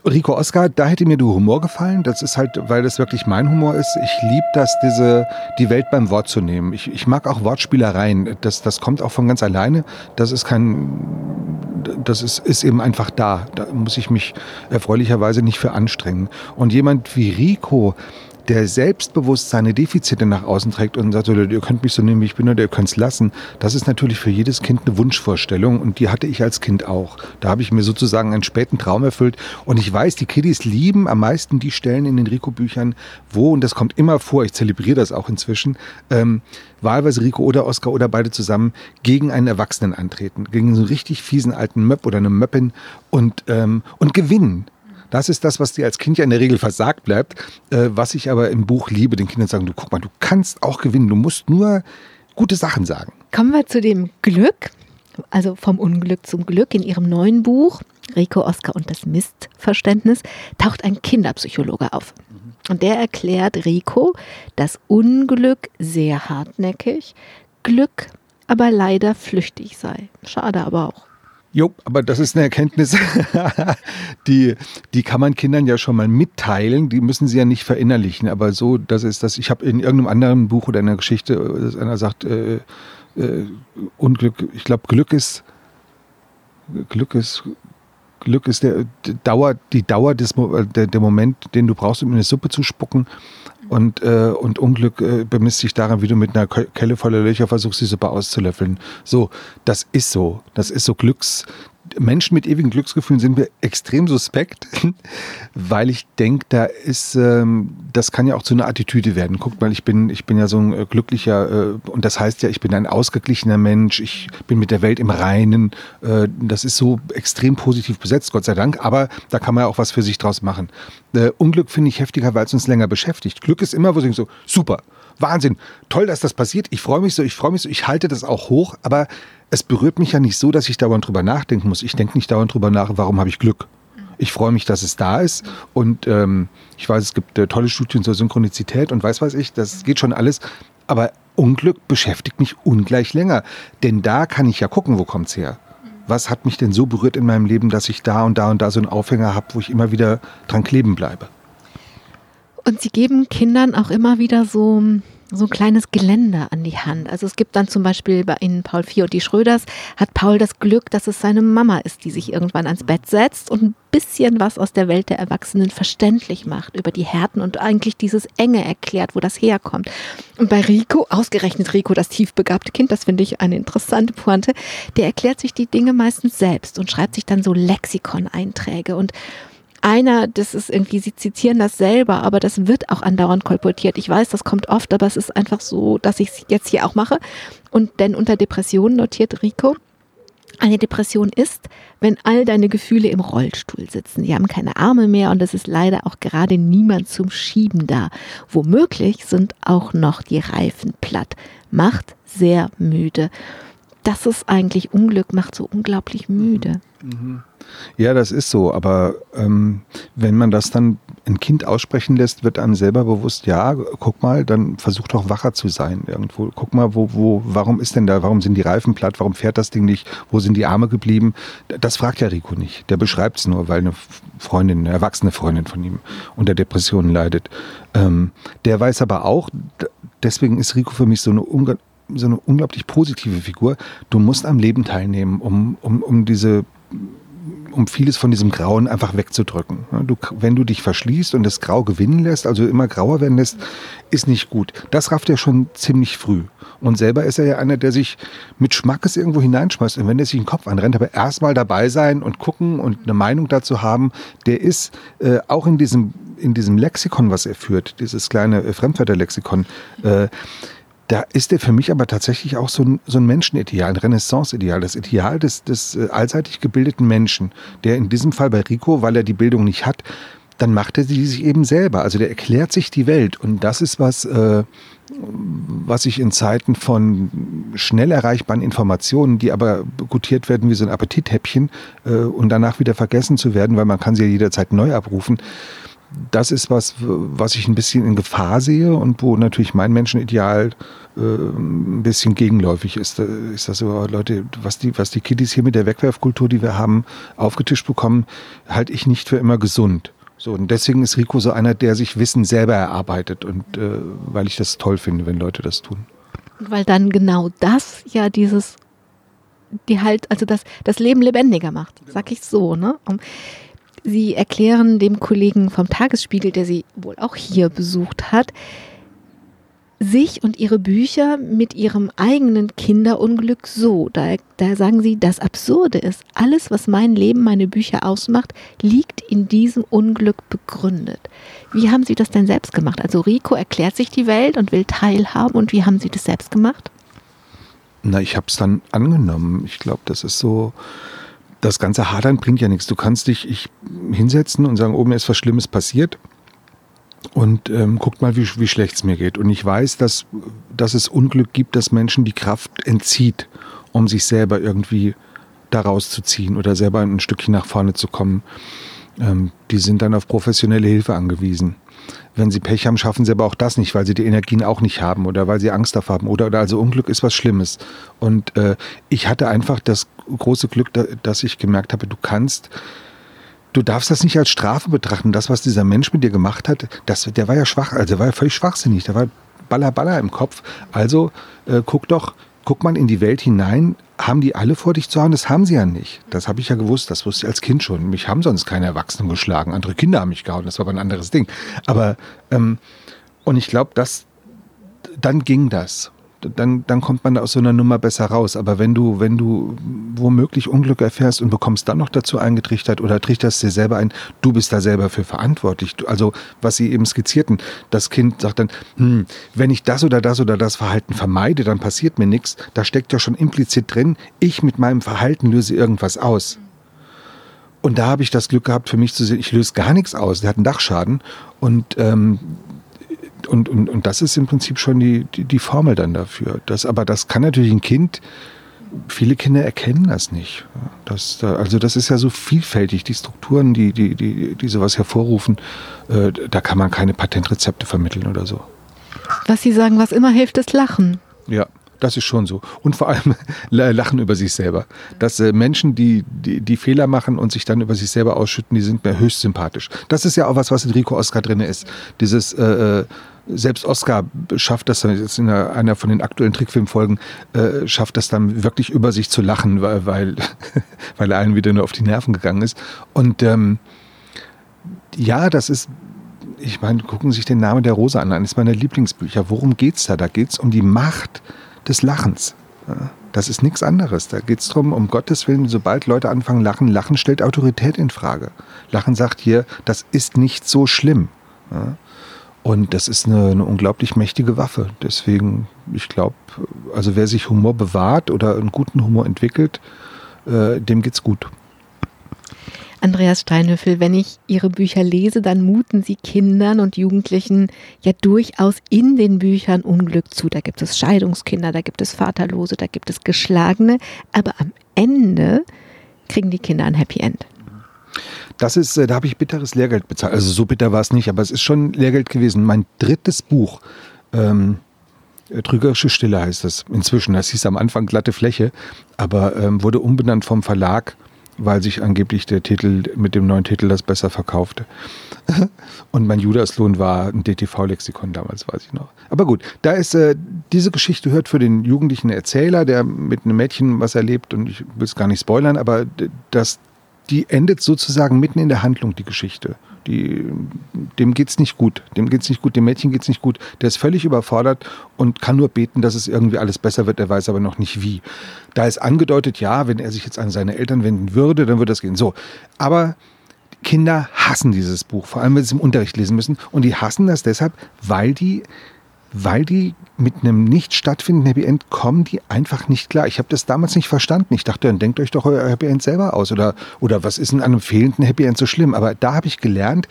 Rico Oscar, da hätte mir der Humor gefallen. Das ist halt, weil das wirklich mein Humor ist. Ich liebe das, diese, die Welt beim Wort zu nehmen. Ich, ich mag auch Wortspielereien. Das, das kommt auch von ganz alleine. Das ist kein, das ist, ist eben einfach da. Da muss ich mich erfreulicherweise nicht für anstrengen. Und jemand wie Rico, der selbstbewusst seine Defizite nach außen trägt und sagt, ihr könnt mich so nehmen, wie ich bin, oder ihr könnt es lassen, das ist natürlich für jedes Kind eine Wunschvorstellung und die hatte ich als Kind auch. Da habe ich mir sozusagen einen späten Traum erfüllt und ich weiß, die Kiddies lieben am meisten die Stellen in den Rico-Büchern, wo, und das kommt immer vor, ich zelebriere das auch inzwischen, ähm, wahlweise Rico oder Oscar oder beide zusammen gegen einen Erwachsenen antreten, gegen so einen richtig fiesen alten Möpp oder eine Möppin und, ähm, und gewinnen. Das ist das, was dir als Kind ja in der Regel versagt bleibt, äh, was ich aber im Buch liebe, den Kindern sagen, du guck mal, du kannst auch gewinnen, du musst nur gute Sachen sagen. Kommen wir zu dem Glück, also vom Unglück zum Glück. In ihrem neuen Buch, Rico, Oscar und das Mistverständnis, taucht ein Kinderpsychologe auf. Und der erklärt Rico, das Unglück sehr hartnäckig, Glück aber leider flüchtig sei. Schade aber auch. Jo, aber das ist eine Erkenntnis, [laughs] die, die kann man Kindern ja schon mal mitteilen, die müssen sie ja nicht verinnerlichen. Aber so, das ist das, ich habe in irgendeinem anderen Buch oder einer Geschichte, dass einer sagt, äh, äh, Unglück, ich glaube, Glück ist, Glück ist, Glück ist der, die Dauer, die Dauer des der, der Moment, den du brauchst, um in eine Suppe zu spucken. Und, äh, und Unglück äh, bemisst sich daran, wie du mit einer Kelle voller Löcher versuchst, die Suppe auszulöffeln. So, das ist so. Das ist so Glücks, Menschen mit ewigen Glücksgefühlen sind mir extrem suspekt, [laughs] weil ich denke, da ist, ähm, das kann ja auch zu einer Attitüde werden. Guck mal, ich bin, ich bin ja so ein äh, glücklicher, äh, und das heißt ja, ich bin ein ausgeglichener Mensch, ich bin mit der Welt im Reinen. Äh, das ist so extrem positiv besetzt, Gott sei Dank, aber da kann man ja auch was für sich draus machen. Äh, Unglück finde ich heftiger, weil es uns länger beschäftigt. Glück ist immer, wo ich so, super, Wahnsinn, toll, dass das passiert, ich freue mich so, ich freue mich so, ich halte das auch hoch, aber es berührt mich ja nicht so, dass ich dauernd drüber nachdenken muss. Ich denke nicht dauernd drüber nach, warum habe ich Glück. Ich freue mich, dass es da ist. Und ähm, ich weiß, es gibt äh, tolle Studien zur Synchronizität und weiß was ich, das geht schon alles. Aber Unglück beschäftigt mich ungleich länger. Denn da kann ich ja gucken, wo kommt es her. Was hat mich denn so berührt in meinem Leben, dass ich da und da und da so einen Aufhänger habe, wo ich immer wieder dran kleben bleibe? Und Sie geben Kindern auch immer wieder so so ein kleines Geländer an die Hand. Also es gibt dann zum Beispiel bei Ihnen Paul Vier und die Schröders, hat Paul das Glück, dass es seine Mama ist, die sich irgendwann ans Bett setzt und ein bisschen was aus der Welt der Erwachsenen verständlich macht über die Härten und eigentlich dieses Enge erklärt, wo das herkommt. Und bei Rico, ausgerechnet Rico, das tiefbegabte Kind, das finde ich eine interessante Pointe, der erklärt sich die Dinge meistens selbst und schreibt sich dann so Lexikon-Einträge und einer, das ist irgendwie, sie zitieren das selber, aber das wird auch andauernd kolportiert. Ich weiß, das kommt oft, aber es ist einfach so, dass ich es jetzt hier auch mache. Und denn unter Depressionen notiert Rico, eine Depression ist, wenn all deine Gefühle im Rollstuhl sitzen. Sie haben keine Arme mehr und es ist leider auch gerade niemand zum Schieben da. Womöglich sind auch noch die Reifen platt. Macht sehr müde. Das ist eigentlich Unglück, macht so unglaublich müde. Ja, das ist so. Aber ähm, wenn man das dann ein Kind aussprechen lässt, wird einem selber bewusst, ja, guck mal, dann versuch doch wacher zu sein irgendwo. Guck mal, wo, wo, warum ist denn da, warum sind die Reifen platt, warum fährt das Ding nicht, wo sind die Arme geblieben? Das fragt ja Rico nicht. Der beschreibt es nur, weil eine Freundin, eine erwachsene Freundin von ihm unter Depressionen leidet. Ähm, der weiß aber auch, deswegen ist Rico für mich so eine so eine unglaublich positive Figur. Du musst am Leben teilnehmen, um, um, um diese um vieles von diesem Grauen einfach wegzudrücken. Du, wenn du dich verschließt und das Grau gewinnen lässt, also immer grauer werden lässt, ist nicht gut. Das rafft er schon ziemlich früh. Und selber ist er ja einer, der sich mit Schmackes irgendwo hineinschmeißt. Und wenn er sich den Kopf anrennt, aber erstmal dabei sein und gucken und eine Meinung dazu haben, der ist äh, auch in diesem, in diesem Lexikon, was er führt, dieses kleine äh, Fremdwörterlexikon, äh, da ist er für mich aber tatsächlich auch so ein, so ein Menschenideal, ein Renaissance-Ideal, das Ideal des, des äh, allseitig gebildeten Menschen, der in diesem Fall bei Rico, weil er die Bildung nicht hat, dann macht er sie sich eben selber. Also der erklärt sich die Welt. Und das ist was, äh, was ich in Zeiten von schnell erreichbaren Informationen, die aber gutiert werden wie so ein Appetithäppchen äh, und danach wieder vergessen zu werden, weil man kann sie ja jederzeit neu abrufen, das ist was, was ich ein bisschen in Gefahr sehe und wo natürlich mein Menschenideal äh, ein bisschen gegenläufig ist. Ist das so, Leute, was die, was die Kiddies hier mit der Wegwerfkultur, die wir haben, aufgetischt bekommen, halte ich nicht für immer gesund. So, und deswegen ist Rico so einer, der sich Wissen selber erarbeitet und äh, weil ich das toll finde, wenn Leute das tun. Weil dann genau das ja dieses, die halt, also das, das Leben lebendiger macht, sag ich so, ne? Um, Sie erklären dem Kollegen vom Tagesspiegel, der Sie wohl auch hier besucht hat, sich und ihre Bücher mit ihrem eigenen Kinderunglück so. Da, da sagen sie, das Absurde ist, alles, was mein Leben, meine Bücher ausmacht, liegt in diesem Unglück begründet. Wie haben Sie das denn selbst gemacht? Also Rico erklärt sich die Welt und will teilhaben und wie haben Sie das selbst gemacht? Na, ich habe es dann angenommen. Ich glaube, das ist so, das ganze Hadern bringt ja nichts. Du kannst dich ich, hinsetzen und sagen, oben ist was Schlimmes passiert und ähm, guckt mal, wie, wie schlecht es mir geht. Und ich weiß, dass, dass es Unglück gibt, dass Menschen die Kraft entzieht, um sich selber irgendwie daraus zu ziehen oder selber ein Stückchen nach vorne zu kommen. Ähm, die sind dann auf professionelle Hilfe angewiesen. Wenn sie Pech haben, schaffen sie aber auch das nicht, weil sie die Energien auch nicht haben oder weil sie Angst davor haben oder, oder also Unglück ist was Schlimmes. Und äh, ich hatte einfach das große Glück, da, dass ich gemerkt habe, du kannst du darfst das nicht als Strafe betrachten. Das, was dieser Mensch mit dir gemacht hat, das, der war ja schwach, also der war ja völlig schwachsinnig, der war baller baller im Kopf. Also äh, guck doch, guck mal in die Welt hinein. Haben die alle vor dich zu hauen? Das haben sie ja nicht. Das habe ich ja gewusst, das wusste ich als Kind schon. Mich haben sonst keine Erwachsenen geschlagen. Andere Kinder haben mich gehauen, das war aber ein anderes Ding. Aber, ähm, und ich glaube, dann ging das dann, dann kommt man aus so einer Nummer besser raus. Aber wenn du, wenn du womöglich Unglück erfährst und bekommst dann noch dazu eingetrichtert oder trichterst dir selber ein, du bist da selber für verantwortlich. Du, also, was sie eben skizzierten, das Kind sagt dann, hm, wenn ich das oder das oder das Verhalten vermeide, dann passiert mir nichts. Da steckt ja schon implizit drin, ich mit meinem Verhalten löse irgendwas aus. Und da habe ich das Glück gehabt, für mich zu sehen, ich löse gar nichts aus. Der hat einen Dachschaden und ähm, und, und, und das ist im Prinzip schon die, die, die Formel dann dafür. Das, aber das kann natürlich ein Kind, viele Kinder erkennen das nicht. Das, also das ist ja so vielfältig, die Strukturen, die, die, die, die sowas hervorrufen, äh, da kann man keine Patentrezepte vermitteln oder so. Was Sie sagen, was immer hilft, ist Lachen. Ja. Das ist schon so. Und vor allem [laughs] lachen über sich selber. Dass äh, Menschen, die, die, die, Fehler machen und sich dann über sich selber ausschütten, die sind mir höchst sympathisch. Das ist ja auch was, was in Rico Oscar drin ist. Dieses äh, äh selbst Oscar schafft das jetzt in einer, von den aktuellen Trickfilmfolgen, äh, schafft das dann wirklich über sich zu lachen, weil, weil, [laughs] weil er allen wieder nur auf die Nerven gegangen ist. Und ähm, ja, das ist, ich meine, gucken Sie sich den Namen der Rose an, eines meiner Lieblingsbücher. Worum geht's da? Da geht's um die Macht des Lachens. Das ist nichts anderes. Da geht es darum, um Gottes Willen, sobald Leute anfangen lachen, Lachen stellt Autorität in Frage. Lachen sagt hier, das ist nicht so schlimm. Und das ist eine, eine unglaublich mächtige Waffe. Deswegen, ich glaube, also wer sich Humor bewahrt oder einen guten Humor entwickelt, äh, dem geht's gut. Andreas Steinhöfel, wenn ich Ihre Bücher lese, dann muten Sie Kindern und Jugendlichen ja durchaus in den Büchern Unglück zu. Da gibt es Scheidungskinder, da gibt es Vaterlose, da gibt es Geschlagene, aber am Ende kriegen die Kinder ein Happy End. Das ist, äh, da habe ich bitteres Lehrgeld bezahlt. Also so bitter war es nicht, aber es ist schon Lehrgeld gewesen. Mein drittes Buch, ähm, Trügerische Stille heißt es inzwischen. Das hieß am Anfang glatte Fläche, aber ähm, wurde umbenannt vom Verlag weil sich angeblich der Titel mit dem neuen Titel das besser verkaufte. [laughs] Und mein Judaslohn war ein DTV-Lexikon damals, weiß ich noch. Aber gut, da ist äh, diese Geschichte hört für den jugendlichen Erzähler, der mit einem Mädchen was erlebt, und ich will es gar nicht spoilern, aber das, die endet sozusagen mitten in der Handlung, die Geschichte. Die, dem geht's nicht gut. Dem geht's nicht gut. Dem Mädchen geht's nicht gut. Der ist völlig überfordert und kann nur beten, dass es irgendwie alles besser wird. Er weiß aber noch nicht wie. Da ist angedeutet, ja, wenn er sich jetzt an seine Eltern wenden würde, dann würde das gehen. So. Aber Kinder hassen dieses Buch, vor allem wenn sie es im Unterricht lesen müssen. Und die hassen das deshalb, weil die weil die mit einem nicht stattfindenden Happy End kommen die einfach nicht klar. Ich habe das damals nicht verstanden. Ich dachte, dann denkt euch doch euer Happy End selber aus oder, oder was ist in einem fehlenden Happy End so schlimm? Aber da habe ich gelernt,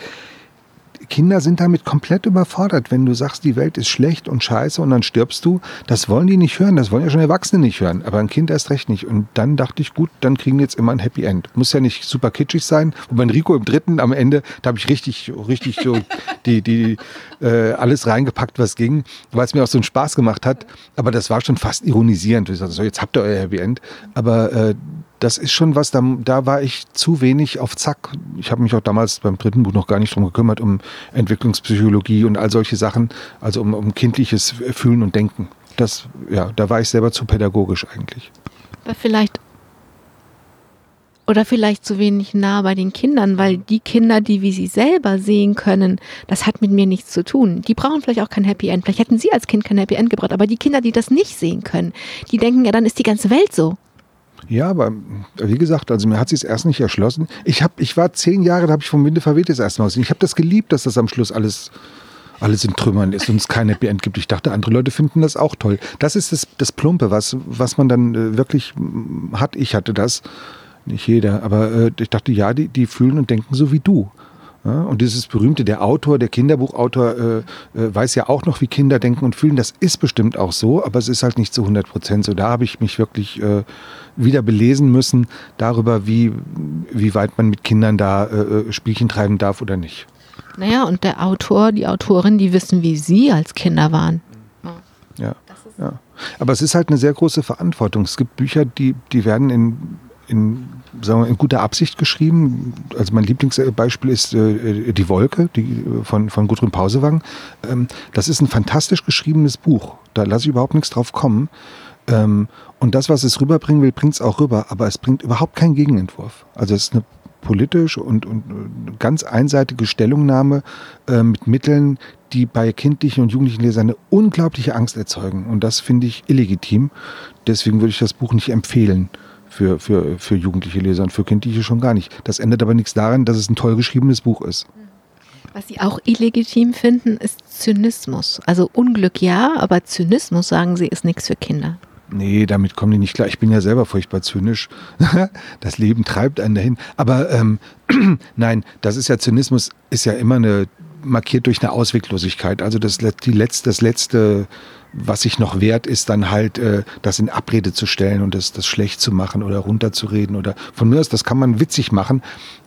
Kinder sind damit komplett überfordert, wenn du sagst, die Welt ist schlecht und scheiße und dann stirbst du. Das wollen die nicht hören, das wollen ja schon Erwachsene nicht hören, aber ein Kind erst recht nicht. Und dann dachte ich, gut, dann kriegen die jetzt immer ein Happy End. Muss ja nicht super kitschig sein. Und bei Rico im dritten am Ende, da habe ich richtig, richtig so [laughs] die, die, äh, alles reingepackt, was ging, weil es mir auch so einen Spaß gemacht hat. Aber das war schon fast ironisierend. Ich sagte, so, jetzt habt ihr euer Happy End. Aber äh, das ist schon was, da, da war ich zu wenig auf Zack. Ich habe mich auch damals beim dritten Buch noch gar nicht drum gekümmert, um Entwicklungspsychologie und all solche Sachen, also um, um kindliches Fühlen und Denken. Das, ja, da war ich selber zu pädagogisch eigentlich. Aber vielleicht oder vielleicht zu wenig nah bei den Kindern, weil die Kinder, die wie sie selber sehen können, das hat mit mir nichts zu tun. Die brauchen vielleicht auch kein Happy End. Vielleicht hätten sie als Kind kein Happy End gebracht, aber die Kinder, die das nicht sehen können, die denken ja, dann ist die ganze Welt so. Ja, aber wie gesagt, also mir hat sich erst nicht erschlossen. Ich, hab, ich war zehn Jahre, da habe ich vom Winde verweht das erste Mal gesehen. Ich habe das geliebt, dass das am Schluss alles, alles in Trümmern ist und es kein Happy End gibt. Ich dachte, andere Leute finden das auch toll. Das ist das, das Plumpe, was, was man dann äh, wirklich hat. Ich hatte das, nicht jeder, aber äh, ich dachte, ja, die, die fühlen und denken so wie du. Ja, und dieses berühmte, der Autor, der Kinderbuchautor äh, äh, weiß ja auch noch, wie Kinder denken und fühlen. Das ist bestimmt auch so, aber es ist halt nicht zu 100 Prozent so. Da habe ich mich wirklich äh, wieder belesen müssen darüber, wie, wie weit man mit Kindern da äh, äh, Spielchen treiben darf oder nicht. Naja, und der Autor, die Autorin, die wissen, wie sie als Kinder waren. Ja, ja. Aber es ist halt eine sehr große Verantwortung. Es gibt Bücher, die, die werden in in, sagen wir, in guter Absicht geschrieben. Also mein Lieblingsbeispiel ist äh, Die Wolke die, äh, von, von Gudrun Pausewang. Ähm, das ist ein fantastisch geschriebenes Buch. Da lasse ich überhaupt nichts drauf kommen. Ähm, und das, was es rüberbringen will, bringt es auch rüber. Aber es bringt überhaupt keinen Gegenentwurf. Also es ist eine politisch und, und ganz einseitige Stellungnahme äh, mit Mitteln, die bei kindlichen und jugendlichen Lesern eine unglaubliche Angst erzeugen. Und das finde ich illegitim. Deswegen würde ich das Buch nicht empfehlen für, für, für jugendliche Leser und für kindliche schon gar nicht. Das ändert aber nichts daran, dass es ein toll geschriebenes Buch ist. Was Sie auch illegitim finden, ist Zynismus. Also Unglück ja, aber Zynismus, sagen Sie, ist nichts für Kinder. Nee, damit kommen die nicht klar. Ich bin ja selber furchtbar zynisch. [laughs] Das Leben treibt einen dahin. Aber ähm, [clears throat] nein, das ist ja Zynismus, ist ja immer eine markiert durch eine Ausweglosigkeit. Also das, die letzte, das letzte was sich noch wert ist, dann halt äh, das in Abrede zu stellen und das, das schlecht zu machen oder runterzureden oder von mir aus, das kann man witzig machen,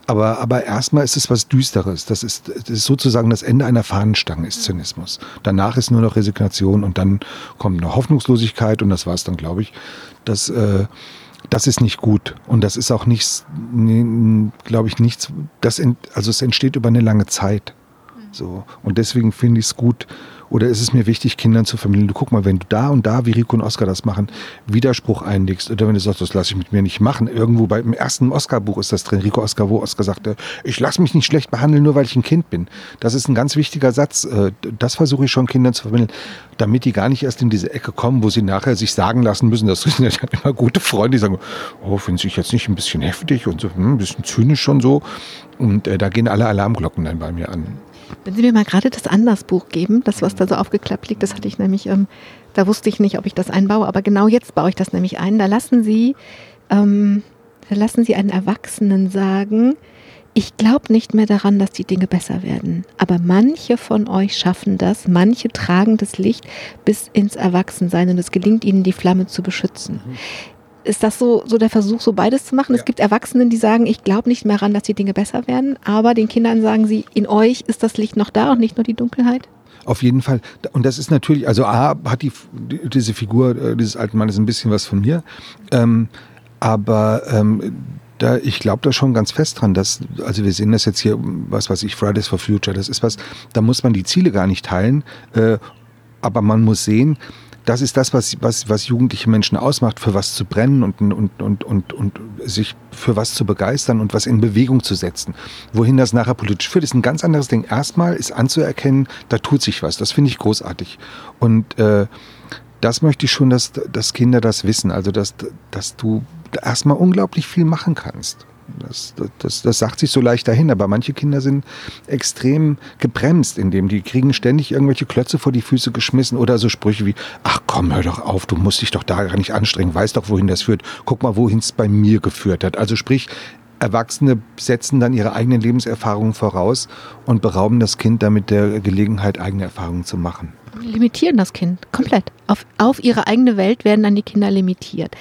aber, aber erstmal ist es was Düsteres. Das ist, das ist sozusagen das Ende einer Fahnenstange, ist Zynismus. Danach ist nur noch Resignation und dann kommt eine Hoffnungslosigkeit und das war es dann, glaube ich. Das, äh, das ist nicht gut und das ist auch nichts, glaube ich, nichts, das, also es entsteht über eine lange Zeit. So. Und deswegen finde ich es gut, oder ist es mir wichtig, Kindern zu vermitteln, du guck mal, wenn du da und da, wie Rico und Oscar das machen, Widerspruch einlegst, oder wenn du sagst, das lasse ich mit mir nicht machen, irgendwo beim ersten Oscar-Buch ist das drin, Rico Oscar, wo Oscar sagte, ich lasse mich nicht schlecht behandeln, nur weil ich ein Kind bin. Das ist ein ganz wichtiger Satz. Äh, das versuche ich schon Kindern zu vermitteln, damit die gar nicht erst in diese Ecke kommen, wo sie nachher sich sagen lassen müssen, das [laughs] sind ja immer gute Freunde, die sagen, oh, finde ich jetzt nicht ein bisschen heftig und so, hm, ein bisschen zynisch und so. Und äh, da gehen alle Alarmglocken dann bei mir an. Wenn Sie mir mal gerade das Andersbuch geben, das, was da so aufgeklappt liegt, das hatte ich nämlich, ähm, da wusste ich nicht, ob ich das einbaue, aber genau jetzt baue ich das nämlich ein. Da lassen Sie, ähm, da lassen Sie einen Erwachsenen sagen, ich glaube nicht mehr daran, dass die Dinge besser werden. Aber manche von euch schaffen das, manche tragen das Licht bis ins Erwachsensein und es gelingt ihnen, die Flamme zu beschützen. Mhm ist das so, so der Versuch, so beides zu machen? Ja. Es gibt Erwachsenen, die sagen, ich glaube nicht mehr ran, dass die Dinge besser werden, aber den Kindern sagen sie, in euch ist das Licht noch da und nicht nur die Dunkelheit? Auf jeden Fall. Und das ist natürlich, also A, hat die, diese Figur äh, dieses alten Mannes ein bisschen was von mir. Ähm, aber ähm, da, ich glaube da schon ganz fest dran, dass, also wir sehen das jetzt hier, was weiß ich, Fridays for Future, das ist was, da muss man die Ziele gar nicht teilen, äh, aber man muss sehen, das ist das, was, was, was jugendliche Menschen ausmacht, für was zu brennen und, und, und, und, und sich für was zu begeistern und was in Bewegung zu setzen. Wohin das nachher politisch führt, ist ein ganz anderes Ding. Erstmal ist anzuerkennen, da tut sich was. Das finde ich großartig. Und äh, das möchte ich schon, dass, dass Kinder das wissen. Also, dass, dass du erstmal unglaublich viel machen kannst. Das, das, das sagt sich so leicht dahin, aber manche Kinder sind extrem gebremst, indem die kriegen ständig irgendwelche Klötze vor die Füße geschmissen oder so Sprüche wie, ach komm, hör doch auf, du musst dich doch da gar nicht anstrengen, weißt doch, wohin das führt. Guck mal, wohin es bei mir geführt hat. Also sprich, Erwachsene setzen dann ihre eigenen Lebenserfahrungen voraus und berauben das Kind damit der Gelegenheit, eigene Erfahrungen zu machen. Limitieren das Kind komplett. Auf, auf ihre eigene Welt werden dann die Kinder limitiert.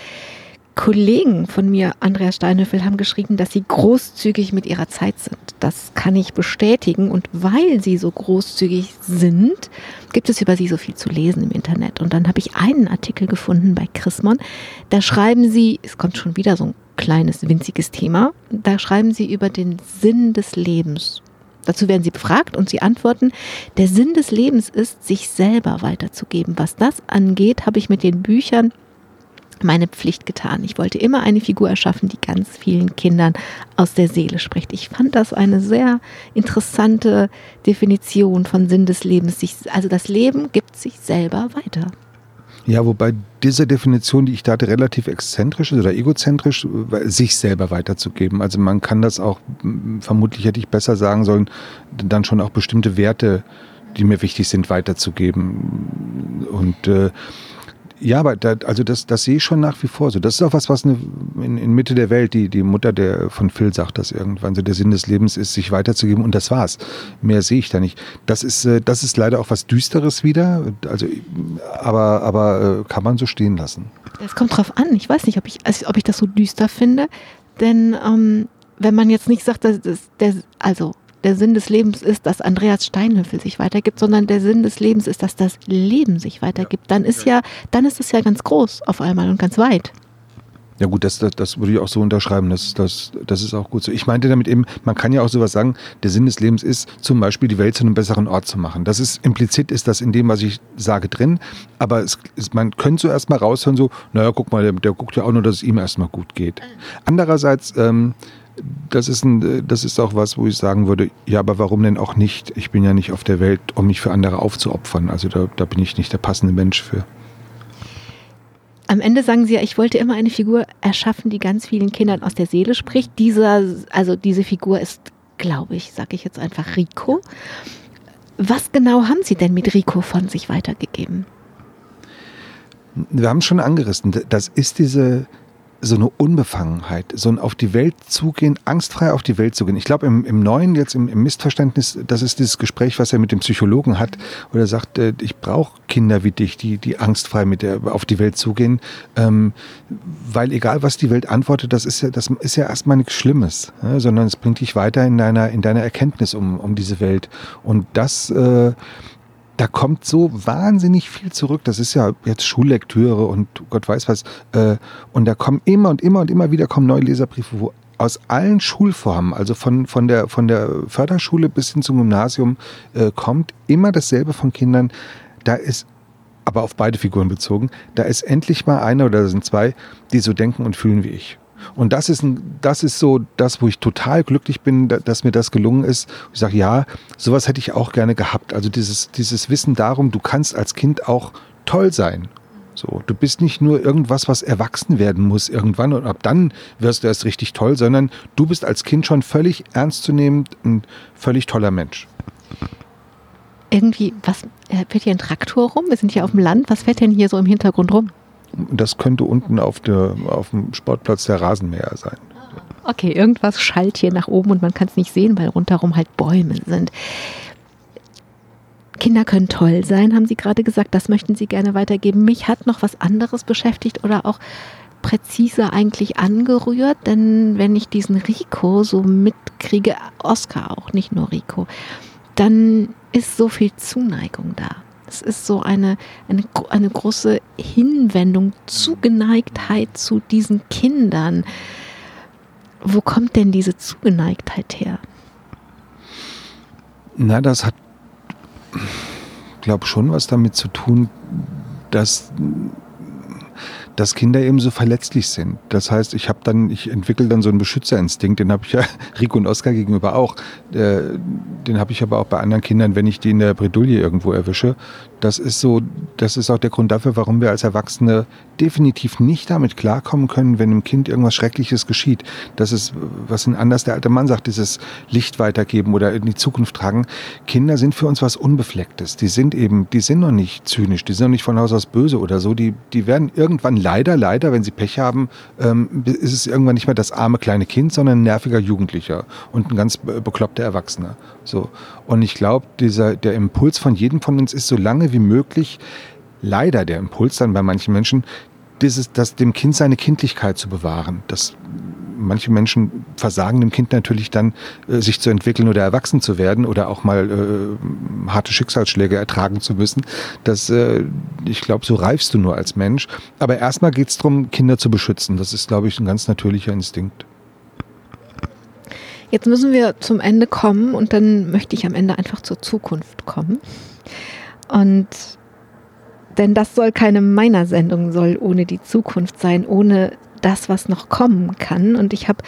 Kollegen von mir, Andreas Steinhöfel, haben geschrieben, dass sie großzügig mit ihrer Zeit sind. Das kann ich bestätigen. Und weil sie so großzügig sind, gibt es über sie so viel zu lesen im Internet. Und dann habe ich einen Artikel gefunden bei Chrismon. Da schreiben sie, es kommt schon wieder so ein kleines, winziges Thema, da schreiben sie über den Sinn des Lebens. Dazu werden sie befragt und sie antworten, der Sinn des Lebens ist, sich selber weiterzugeben. Was das angeht, habe ich mit den Büchern meine Pflicht getan. Ich wollte immer eine Figur erschaffen, die ganz vielen Kindern aus der Seele spricht. Ich fand das eine sehr interessante Definition von Sinn des Lebens. also das Leben gibt sich selber weiter. Ja, wobei diese Definition, die ich da hatte, relativ exzentrisch ist oder egozentrisch, sich selber weiterzugeben. Also man kann das auch, vermutlich hätte ich besser sagen sollen, dann schon auch bestimmte Werte, die mir wichtig sind, weiterzugeben. Und äh, ja, aber da, also das, das sehe ich schon nach wie vor so. Das ist auch was, was eine, in, in Mitte der Welt, die, die Mutter der, von Phil sagt das irgendwann, so der Sinn des Lebens ist, sich weiterzugeben und das war's. Mehr sehe ich da nicht. Das ist, äh, das ist leider auch was Düsteres wieder, also, aber, aber äh, kann man so stehen lassen. Es kommt drauf an. Ich weiß nicht, ob ich, also, ob ich das so düster finde, denn ähm, wenn man jetzt nicht sagt, dass, dass der, also der Sinn des Lebens ist, dass Andreas Steinhöfel sich weitergibt, sondern der Sinn des Lebens ist, dass das Leben sich weitergibt. Dann ist ja, dann ist es ja ganz groß auf einmal und ganz weit. Ja gut, das, das, das würde ich auch so unterschreiben. Das, das, das ist auch gut so. Ich meinte damit eben, man kann ja auch sowas sagen, der Sinn des Lebens ist, zum Beispiel die Welt zu einem besseren Ort zu machen. Das ist implizit ist das in dem, was ich sage, drin. Aber es, es, man könnte so erstmal raushören, so, naja, guck mal, der, der guckt ja auch nur, dass es ihm erstmal gut geht. Andererseits, ähm, das ist, ein, das ist auch was, wo ich sagen würde, ja, aber warum denn auch nicht? Ich bin ja nicht auf der Welt, um mich für andere aufzuopfern. Also da, da bin ich nicht der passende Mensch für. Am Ende sagen sie ja, ich wollte immer eine Figur erschaffen, die ganz vielen Kindern aus der Seele spricht. Dieser, also diese Figur ist, glaube ich, sage ich jetzt einfach Rico. Was genau haben Sie denn mit Rico von sich weitergegeben? Wir haben es schon angerissen. Das ist diese, so eine Unbefangenheit, so ein auf die Welt zugehen, angstfrei auf die Welt zugehen. Ich glaube, im, im Neuen, jetzt im, im, Missverständnis, das ist dieses Gespräch, was er mit dem Psychologen hat, wo er sagt, äh, ich brauche Kinder wie dich, die, die angstfrei mit der, auf die Welt zugehen, ähm, weil egal was die Welt antwortet, das ist ja, das ist ja erstmal nichts Schlimmes, ja, sondern es bringt dich weiter in deiner, in deiner Erkenntnis um, um diese Welt. Und das, äh, da kommt so wahnsinnig viel zurück. Das ist ja jetzt Schullektüre und Gott weiß was. Äh, und da kommen immer und immer und immer wieder kommen neue Leserbriefe, wo aus allen Schulformen, also von, von, der, von der Förderschule bis hin zum Gymnasium, äh, kommt immer dasselbe von Kindern. Da ist aber auf beide Figuren bezogen, da ist endlich mal einer oder sind zwei, die so denken und fühlen wie ich. Und das ist, ein, das ist so das, wo ich total glücklich bin, dass mir das gelungen ist. Ich sage, ja, sowas hätte ich auch gerne gehabt. Also dieses, dieses Wissen darum, du kannst als Kind auch toll sein. So, du bist nicht nur irgendwas, was erwachsen werden muss irgendwann und ab dann wirst du erst richtig toll, sondern du bist als Kind schon völlig ernstzunehmend ein völlig toller Mensch. Irgendwie, was äh, fährt hier ein Traktor rum? Wir sind hier auf dem Land. Was fährt denn hier so im Hintergrund rum? Das könnte unten auf, der, auf dem Sportplatz der Rasenmäher sein. Okay, irgendwas schallt hier nach oben und man kann es nicht sehen, weil rundherum halt Bäume sind. Kinder können toll sein, haben Sie gerade gesagt. Das möchten Sie gerne weitergeben. Mich hat noch was anderes beschäftigt oder auch präziser eigentlich angerührt, denn wenn ich diesen Rico so mitkriege, Oscar auch, nicht nur Rico, dann ist so viel Zuneigung da. Es ist so eine, eine, eine große Hinwendung, Zugeneigtheit zu diesen Kindern. Wo kommt denn diese Zugeneigtheit her? Na, das hat, glaube schon was damit zu tun, dass dass Kinder eben so verletzlich sind. Das heißt, ich habe dann, ich entwickle dann so einen Beschützerinstinkt, den habe ich ja [laughs] Rico und Oskar gegenüber auch. Äh, den habe ich aber auch bei anderen Kindern, wenn ich die in der Bredouille irgendwo erwische. Das ist so, das ist auch der Grund dafür, warum wir als Erwachsene definitiv nicht damit klarkommen können, wenn einem Kind irgendwas Schreckliches geschieht. Das ist, was ein anders der alte Mann sagt, dieses Licht weitergeben oder in die Zukunft tragen. Kinder sind für uns was Unbeflecktes. Die sind eben, die sind noch nicht zynisch, die sind noch nicht von Haus aus böse oder so. Die, die werden irgendwann leider, leider, wenn sie Pech haben, ähm, ist es irgendwann nicht mehr das arme kleine Kind, sondern ein nerviger Jugendlicher und ein ganz bekloppter Erwachsener. So. Und ich glaube, dieser, der Impuls von jedem von uns ist, so lange wie möglich, leider der Impuls dann bei manchen Menschen, dieses, das dem Kind seine Kindlichkeit zu bewahren. Das, manche Menschen versagen dem Kind natürlich dann, äh, sich zu entwickeln oder erwachsen zu werden oder auch mal äh, harte Schicksalsschläge ertragen zu müssen. Das, äh, ich glaube, so reifst du nur als Mensch. Aber erstmal geht es darum, Kinder zu beschützen. Das ist, glaube ich, ein ganz natürlicher Instinkt. Jetzt müssen wir zum Ende kommen und dann möchte ich am Ende einfach zur Zukunft kommen. Und denn das soll keine meiner Sendung, soll ohne die Zukunft sein, ohne das, was noch kommen kann. Und ich habe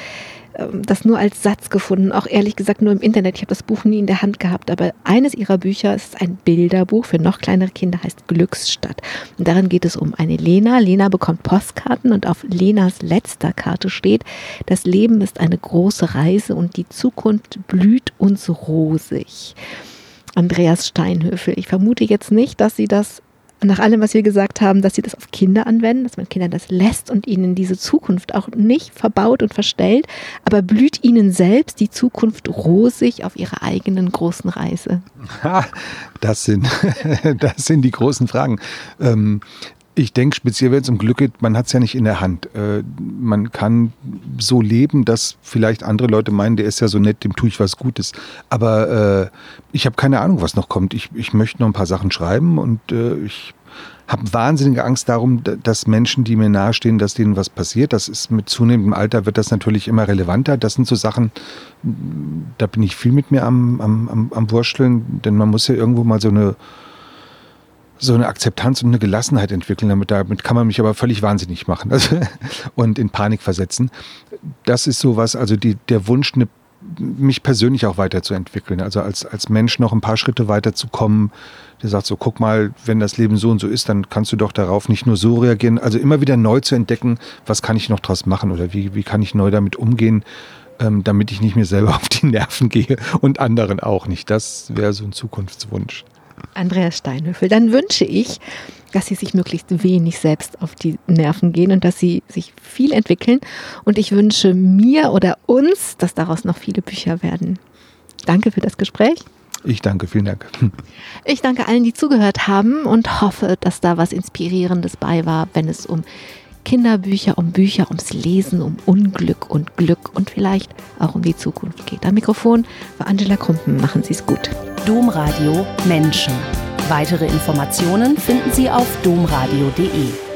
das nur als Satz gefunden, auch ehrlich gesagt nur im Internet. Ich habe das Buch nie in der Hand gehabt, aber eines ihrer Bücher ist ein Bilderbuch für noch kleinere Kinder, heißt Glücksstadt. Und darin geht es um eine Lena. Lena bekommt Postkarten und auf Lenas letzter Karte steht, das Leben ist eine große Reise und die Zukunft blüht uns rosig. Andreas Steinhöfel. Ich vermute jetzt nicht, dass sie das nach allem, was wir gesagt haben, dass sie das auf Kinder anwenden, dass man Kindern das lässt und ihnen diese Zukunft auch nicht verbaut und verstellt, aber blüht ihnen selbst die Zukunft rosig auf ihrer eigenen großen Reise? [laughs] Das sind, [laughs] das sind die großen Fragen. Ähm, ich denke speziell, wenn es um Glück geht, man hat es ja nicht in der Hand. Äh, man kann so leben, dass vielleicht andere Leute meinen, der ist ja so nett, dem tue ich was Gutes. Aber äh, ich habe keine Ahnung, was noch kommt. Ich, ich möchte noch ein paar Sachen schreiben und äh, ich habe wahnsinnige Angst darum, dass Menschen, die mir nahestehen, dass denen was passiert. Das ist mit zunehmendem Alter wird das natürlich immer relevanter. Das sind so Sachen, da bin ich viel mit mir am, am, am, am Wursteln, denn man muss ja irgendwo mal so eine so eine Akzeptanz und eine Gelassenheit entwickeln. Damit, damit kann man mich aber völlig wahnsinnig machen also, [laughs] und in Panik versetzen. Das ist sowas, also die, der Wunsch, eine, mich persönlich auch weiterzuentwickeln. Also als, als Mensch noch ein paar Schritte weiterzukommen. Der sagt so, guck mal, wenn das Leben so und so ist, dann kannst du doch darauf nicht nur so reagieren. Also immer wieder neu zu entdecken, was kann ich noch draus machen oder wie, wie kann ich neu damit umgehen, ähm, damit ich nicht mir selber [laughs] auf die Nerven gehe und anderen auch nicht. Das wäre so ein Zukunftswunsch. Andreas Steinhöfel, dann wünsche ich, dass Sie sich möglichst wenig selbst auf die Nerven gehen und dass Sie sich viel entwickeln. Und ich wünsche mir oder uns, dass daraus noch viele Bücher werden. Danke für das Gespräch. Ich danke, vielen Dank. Ich danke allen, die zugehört haben und hoffe, dass da was Inspirierendes bei war, wenn es um Kinderbücher, um Bücher, ums Lesen, um Unglück und Glück und vielleicht auch um die Zukunft geht. Am Mikrofon war Angela Krumpen. Machen Sie es gut. Domradio Menschen. Weitere Informationen finden Sie auf domradio.de.